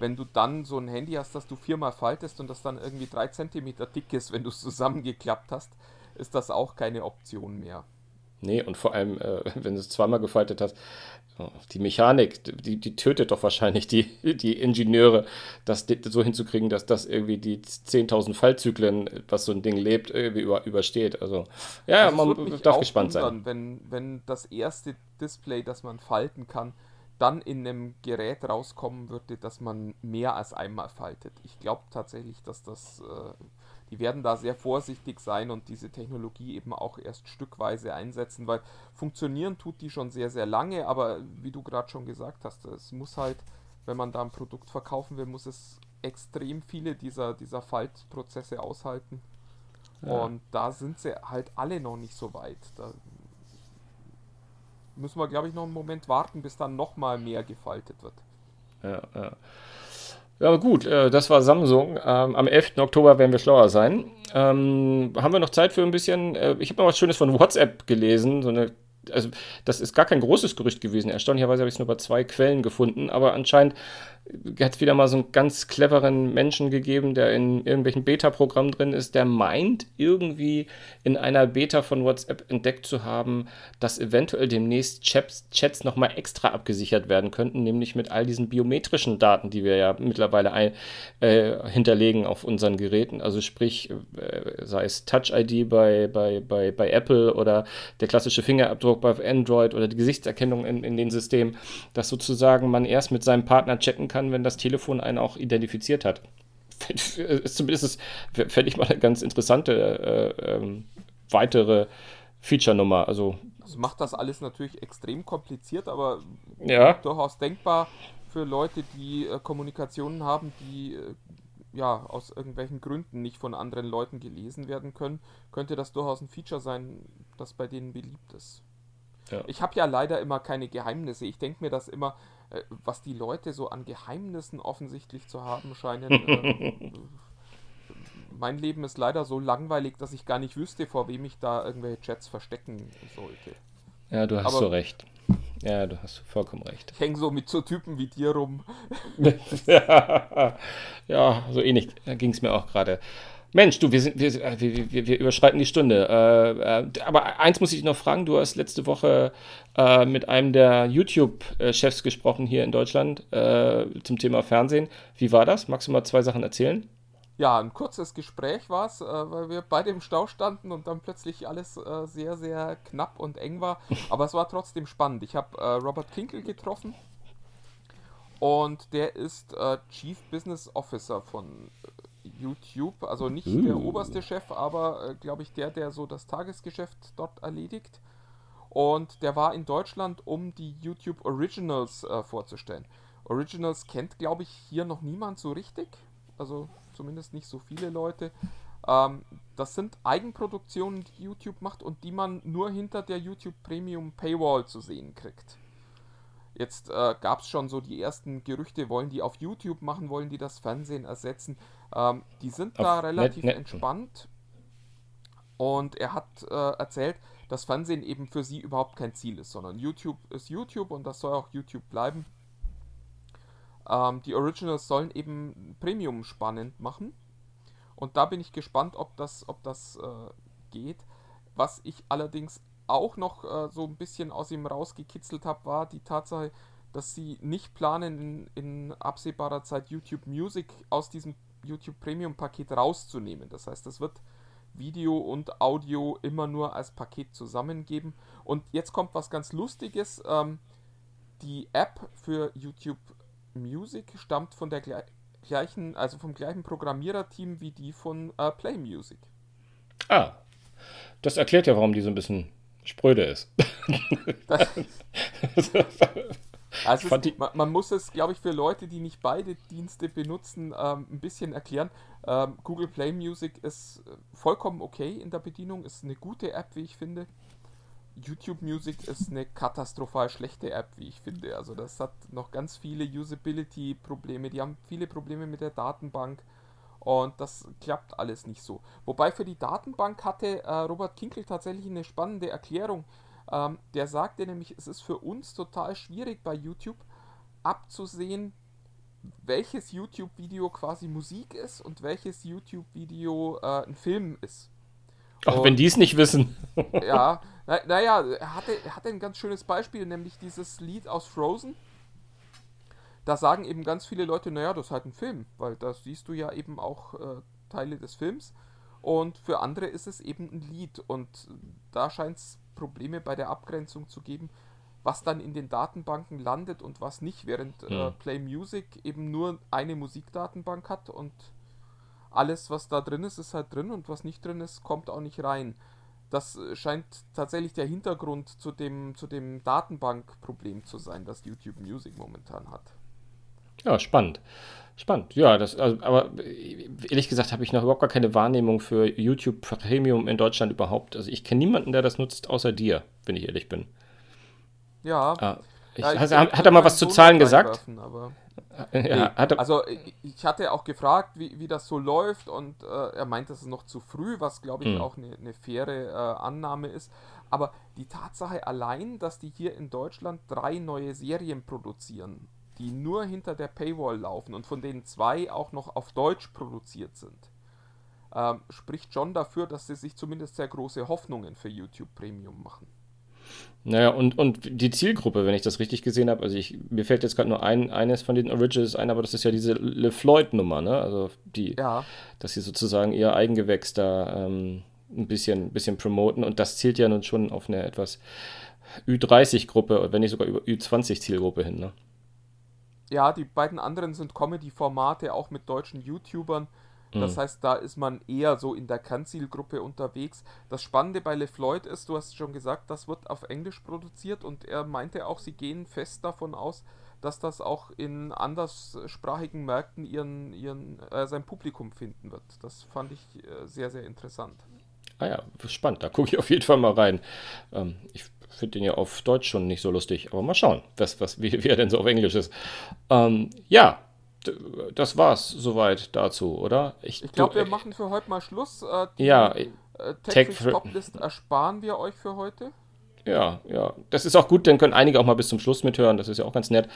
wenn du dann so ein Handy hast, das du viermal faltest und das dann irgendwie drei Zentimeter dick ist, wenn du es zusammengeklappt hast, ist das auch keine Option mehr. Nee, und vor allem, äh, wenn du es zweimal gefaltet hast, oh, die Mechanik, die, die tötet doch wahrscheinlich die, die Ingenieure, das so hinzukriegen, dass das irgendwie die 10.000 Fallzyklen, was so ein Ding lebt, irgendwie über, übersteht. Also, ja, also man darf gespannt wundern, sein. Wenn, wenn das erste Display, das man falten kann, dann in einem Gerät rauskommen würde, dass man mehr als einmal faltet. Ich glaube tatsächlich, dass das äh, die werden da sehr vorsichtig sein und diese Technologie eben auch erst stückweise einsetzen, weil funktionieren tut die schon sehr, sehr lange, aber wie du gerade schon gesagt hast, es muss halt, wenn man da ein Produkt verkaufen will, muss es extrem viele dieser, dieser Faltprozesse aushalten. Ja. Und da sind sie halt alle noch nicht so weit. Da müssen wir, glaube ich, noch einen Moment warten, bis dann nochmal mehr gefaltet wird. Ja, ja. Ja, gut, äh, das war Samsung. Ähm, am 11. Oktober werden wir schlauer sein. Ähm, haben wir noch Zeit für ein bisschen? Äh, ich habe noch was Schönes von WhatsApp gelesen, so eine also das ist gar kein großes Gerücht gewesen. Erstaunlicherweise habe ich es nur bei zwei Quellen gefunden, aber anscheinend hat wieder mal so einen ganz cleveren Menschen gegeben, der in irgendwelchen Beta-Programmen drin ist, der meint, irgendwie in einer Beta von WhatsApp entdeckt zu haben, dass eventuell demnächst Chats, Chats nochmal extra abgesichert werden könnten, nämlich mit all diesen biometrischen Daten, die wir ja mittlerweile ein, äh, hinterlegen auf unseren Geräten. Also sprich, äh, sei es Touch-ID bei, bei, bei, bei Apple oder der klassische Fingerabdruck bei Android oder die Gesichtserkennung in, in den Systemen, dass sozusagen man erst mit seinem Partner checken kann, wenn das Telefon einen auch identifiziert hat. Zumindest fände ich mal eine ganz interessante äh, ähm, weitere Feature-Nummer. Also, das macht das alles natürlich extrem kompliziert, aber ja. durchaus denkbar für Leute, die äh, Kommunikationen haben, die äh, ja aus irgendwelchen Gründen nicht von anderen Leuten gelesen werden können, könnte das durchaus ein Feature sein, das bei denen beliebt ist. Ja. Ich habe ja leider immer keine Geheimnisse. Ich denke mir das immer, was die Leute so an Geheimnissen offensichtlich zu haben scheinen. äh, mein Leben ist leider so langweilig, dass ich gar nicht wüsste, vor wem ich da irgendwelche Chats verstecken sollte. Ja, du hast Aber, so recht. Ja, du hast vollkommen recht. Ich hänge so mit so Typen wie dir rum. ja, so ähnlich ging es mir auch gerade. Mensch, du, wir, sind, wir, wir, wir überschreiten die Stunde. Äh, äh, aber eins muss ich noch fragen. Du hast letzte Woche äh, mit einem der YouTube-Chefs gesprochen hier in Deutschland äh, zum Thema Fernsehen. Wie war das? Magst du mal zwei Sachen erzählen? Ja, ein kurzes Gespräch war es, äh, weil wir beide im Stau standen und dann plötzlich alles äh, sehr, sehr knapp und eng war. Aber es war trotzdem spannend. Ich habe Robert Kinkel getroffen. Und der ist Chief Business Officer von YouTube. Also nicht uh. der oberste Chef, aber äh, glaube ich der, der so das Tagesgeschäft dort erledigt. Und der war in Deutschland, um die YouTube Originals äh, vorzustellen. Originals kennt, glaube ich, hier noch niemand so richtig. also zumindest nicht so viele Leute. Ähm, das sind Eigenproduktionen, die YouTube macht und die man nur hinter der YouTube Premium Paywall zu sehen kriegt. Jetzt äh, gab es schon so die ersten Gerüchte, wollen die auf YouTube machen, wollen die das Fernsehen ersetzen. Ähm, die sind Auf da relativ Net- entspannt. Und er hat äh, erzählt, dass Fernsehen eben für sie überhaupt kein Ziel ist, sondern YouTube ist YouTube und das soll auch YouTube bleiben. Ähm, die Originals sollen eben Premium spannend machen. Und da bin ich gespannt, ob das, ob das äh, geht. Was ich allerdings auch noch äh, so ein bisschen aus ihm rausgekitzelt habe, war die Tatsache, dass sie nicht planen, in, in absehbarer Zeit YouTube Music aus diesem YouTube Premium Paket rauszunehmen. Das heißt, es wird Video und Audio immer nur als Paket zusammengeben. Und jetzt kommt was ganz Lustiges. Ähm, die App für YouTube Music stammt von der gle- gleichen, also vom gleichen Programmiererteam wie die von äh, Play Music. Ah, das erklärt ja, warum die so ein bisschen spröde ist. Also es, ich- man, man muss es, glaube ich, für Leute, die nicht beide Dienste benutzen, ähm, ein bisschen erklären. Ähm, Google Play Music ist äh, vollkommen okay in der Bedienung, ist eine gute App, wie ich finde. YouTube Music ist eine katastrophal schlechte App, wie ich finde. Also das hat noch ganz viele Usability-Probleme. Die haben viele Probleme mit der Datenbank und das klappt alles nicht so. Wobei für die Datenbank hatte äh, Robert Kinkel tatsächlich eine spannende Erklärung. Ähm, der sagte nämlich, es ist für uns total schwierig bei YouTube abzusehen, welches YouTube-Video quasi Musik ist und welches YouTube-Video äh, ein Film ist. Auch wenn die es nicht wissen. Ja, na, naja, er hatte, er hatte ein ganz schönes Beispiel, nämlich dieses Lied aus Frozen. Da sagen eben ganz viele Leute, naja, das ist halt ein Film, weil da siehst du ja eben auch äh, Teile des Films. Und für andere ist es eben ein Lied. Und da scheint es Probleme bei der Abgrenzung zu geben, was dann in den Datenbanken landet und was nicht, während äh, Hm. Play Music eben nur eine Musikdatenbank hat und alles, was da drin ist, ist halt drin und was nicht drin ist, kommt auch nicht rein. Das äh, scheint tatsächlich der Hintergrund zu dem, zu dem Datenbankproblem zu sein, das YouTube Music momentan hat. Ja, spannend. Spannend. Ja, das, also, aber äh, ehrlich gesagt habe ich noch überhaupt gar keine Wahrnehmung für YouTube Premium in Deutschland überhaupt. Also ich kenne niemanden, der das nutzt, außer dir, wenn ich ehrlich bin. Ja. Ah, ich, ja, ich- hat, hat er mal was zu Zahlen gesagt? Ja, Nee, er, also ich- hatte auch gefragt, wie, wie das so läuft und äh, er meint, das ist noch zu früh, was glaube ich Hm. auch eine, eine faire äh, Annahme ist. Aber die Tatsache allein, dass die hier in Deutschland drei neue Serien produzieren, die nur hinter der Paywall laufen und von denen zwei auch noch auf Deutsch produziert sind, ähm, spricht schon dafür, dass sie sich zumindest sehr große Hoffnungen für YouTube Premium machen. Naja, und, und die Zielgruppe, wenn ich das richtig gesehen habe, also ich, mir fällt jetzt gerade nur ein, eines von den Originals ein, aber das ist ja diese LeFloid-Nummer, ne? Also die, Ja, dass sie sozusagen ihr Eigengewächs da ähm, ein bisschen, bisschen promoten und das zielt ja nun schon auf eine etwas Ü30-Gruppe, wenn nicht sogar über Ü20-Zielgruppe hin, ne? Ja, die beiden anderen sind Comedy-Formate, auch mit deutschen YouTubern. Das Mhm. heißt, da ist man eher so in der Kernzielgruppe unterwegs. Das Spannende bei LeFloid ist, du hast schon gesagt, das wird auf Englisch produziert und er meinte auch, sie gehen fest davon aus, dass das auch in anderssprachigen Märkten ihren, ihren, äh, sein Publikum finden wird. Das fand ich äh, sehr, sehr interessant. Ah ja, spannend, da gucke ich auf jeden Fall mal rein. Ähm, ich finde den ja auf Deutsch schon nicht so lustig, aber mal schauen, was, was, wie, wie er denn so auf Englisch ist. Ähm, ja, das war's soweit dazu, oder? Ich glaube, wir machen für heute mal Schluss. Äh, die, Ja, äh, Tech Tech für- Toplist ersparen wir euch für heute. Ja, ja. Das ist auch gut, dann können einige auch mal bis zum Schluss mithören. Das ist ja auch ganz nett.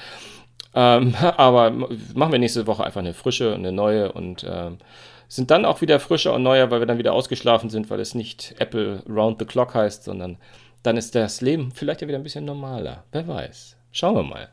Ähm, aber machen wir nächste Woche einfach eine frische, eine neue und ähm, sind dann auch wieder frischer und neuer, weil wir dann wieder ausgeschlafen sind, weil es nicht Apple Round the Clock heißt, sondern dann ist das Leben vielleicht ja wieder ein bisschen normaler. Wer weiß. Schauen wir mal.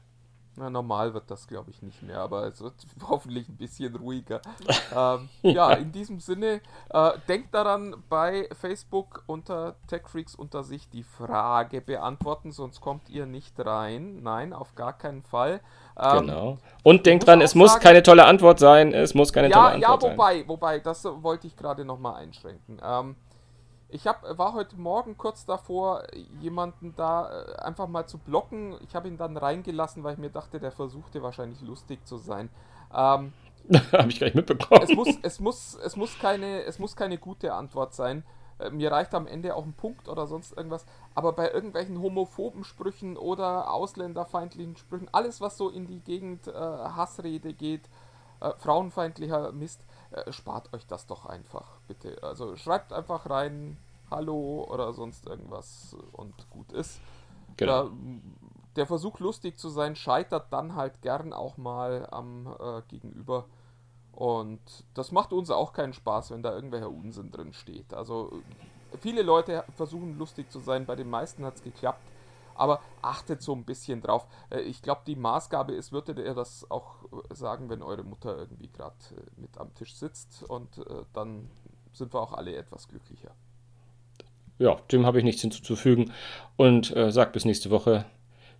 Na, normal wird das, glaube ich, nicht mehr, aber es wird hoffentlich ein bisschen ruhiger. ähm, ja, in diesem Sinne, äh, denkt daran, bei Facebook unter TechFreaks unter sich die Frage beantworten, sonst kommt ihr nicht rein. Nein, auf gar keinen Fall. Ähm, genau. Und denkt muss dran, es muss sagen- keine tolle Antwort sein. Es muss keine tolle Ja, Antwort ja, sein. wobei, wobei, das wollte ich gerade nochmal einschränken. Ähm, ich hab, war heute Morgen kurz davor, jemanden da äh, einfach mal zu blocken. Ich habe ihn dann reingelassen, weil ich mir dachte, der versuchte wahrscheinlich lustig zu sein. Ähm, Habe ich gar nicht mitbekommen. Es muss, es, muss, es, muss keine, es muss keine gute Antwort sein. Äh, mir reicht am Ende auch ein Punkt oder sonst irgendwas. Aber bei irgendwelchen homophoben Sprüchen oder ausländerfeindlichen Sprüchen, alles was so in die Gegend äh, Hassrede geht, äh, frauenfeindlicher Mist, äh, spart euch das doch einfach, bitte. Also schreibt einfach rein, Hallo oder sonst irgendwas und gut ist. Genau. Da, der Versuch lustig zu sein scheitert dann halt gern auch mal am äh, Gegenüber. Und das macht uns auch keinen Spaß, wenn da irgendwelcher Unsinn drin steht. Also viele Leute versuchen lustig zu sein, bei den meisten hat es geklappt. Aber achtet so ein bisschen drauf. Äh, ich glaube, die Maßgabe ist, würdet ihr das auch sagen, wenn eure Mutter irgendwie gerade äh, mit am Tisch sitzt und äh, dann sind wir auch alle etwas glücklicher. Ja, dem habe ich nichts hinzuzufügen und äh, sag bis nächste Woche.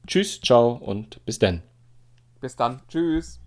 Tschüss, ciao und bis dann. Bis dann. Tschüss.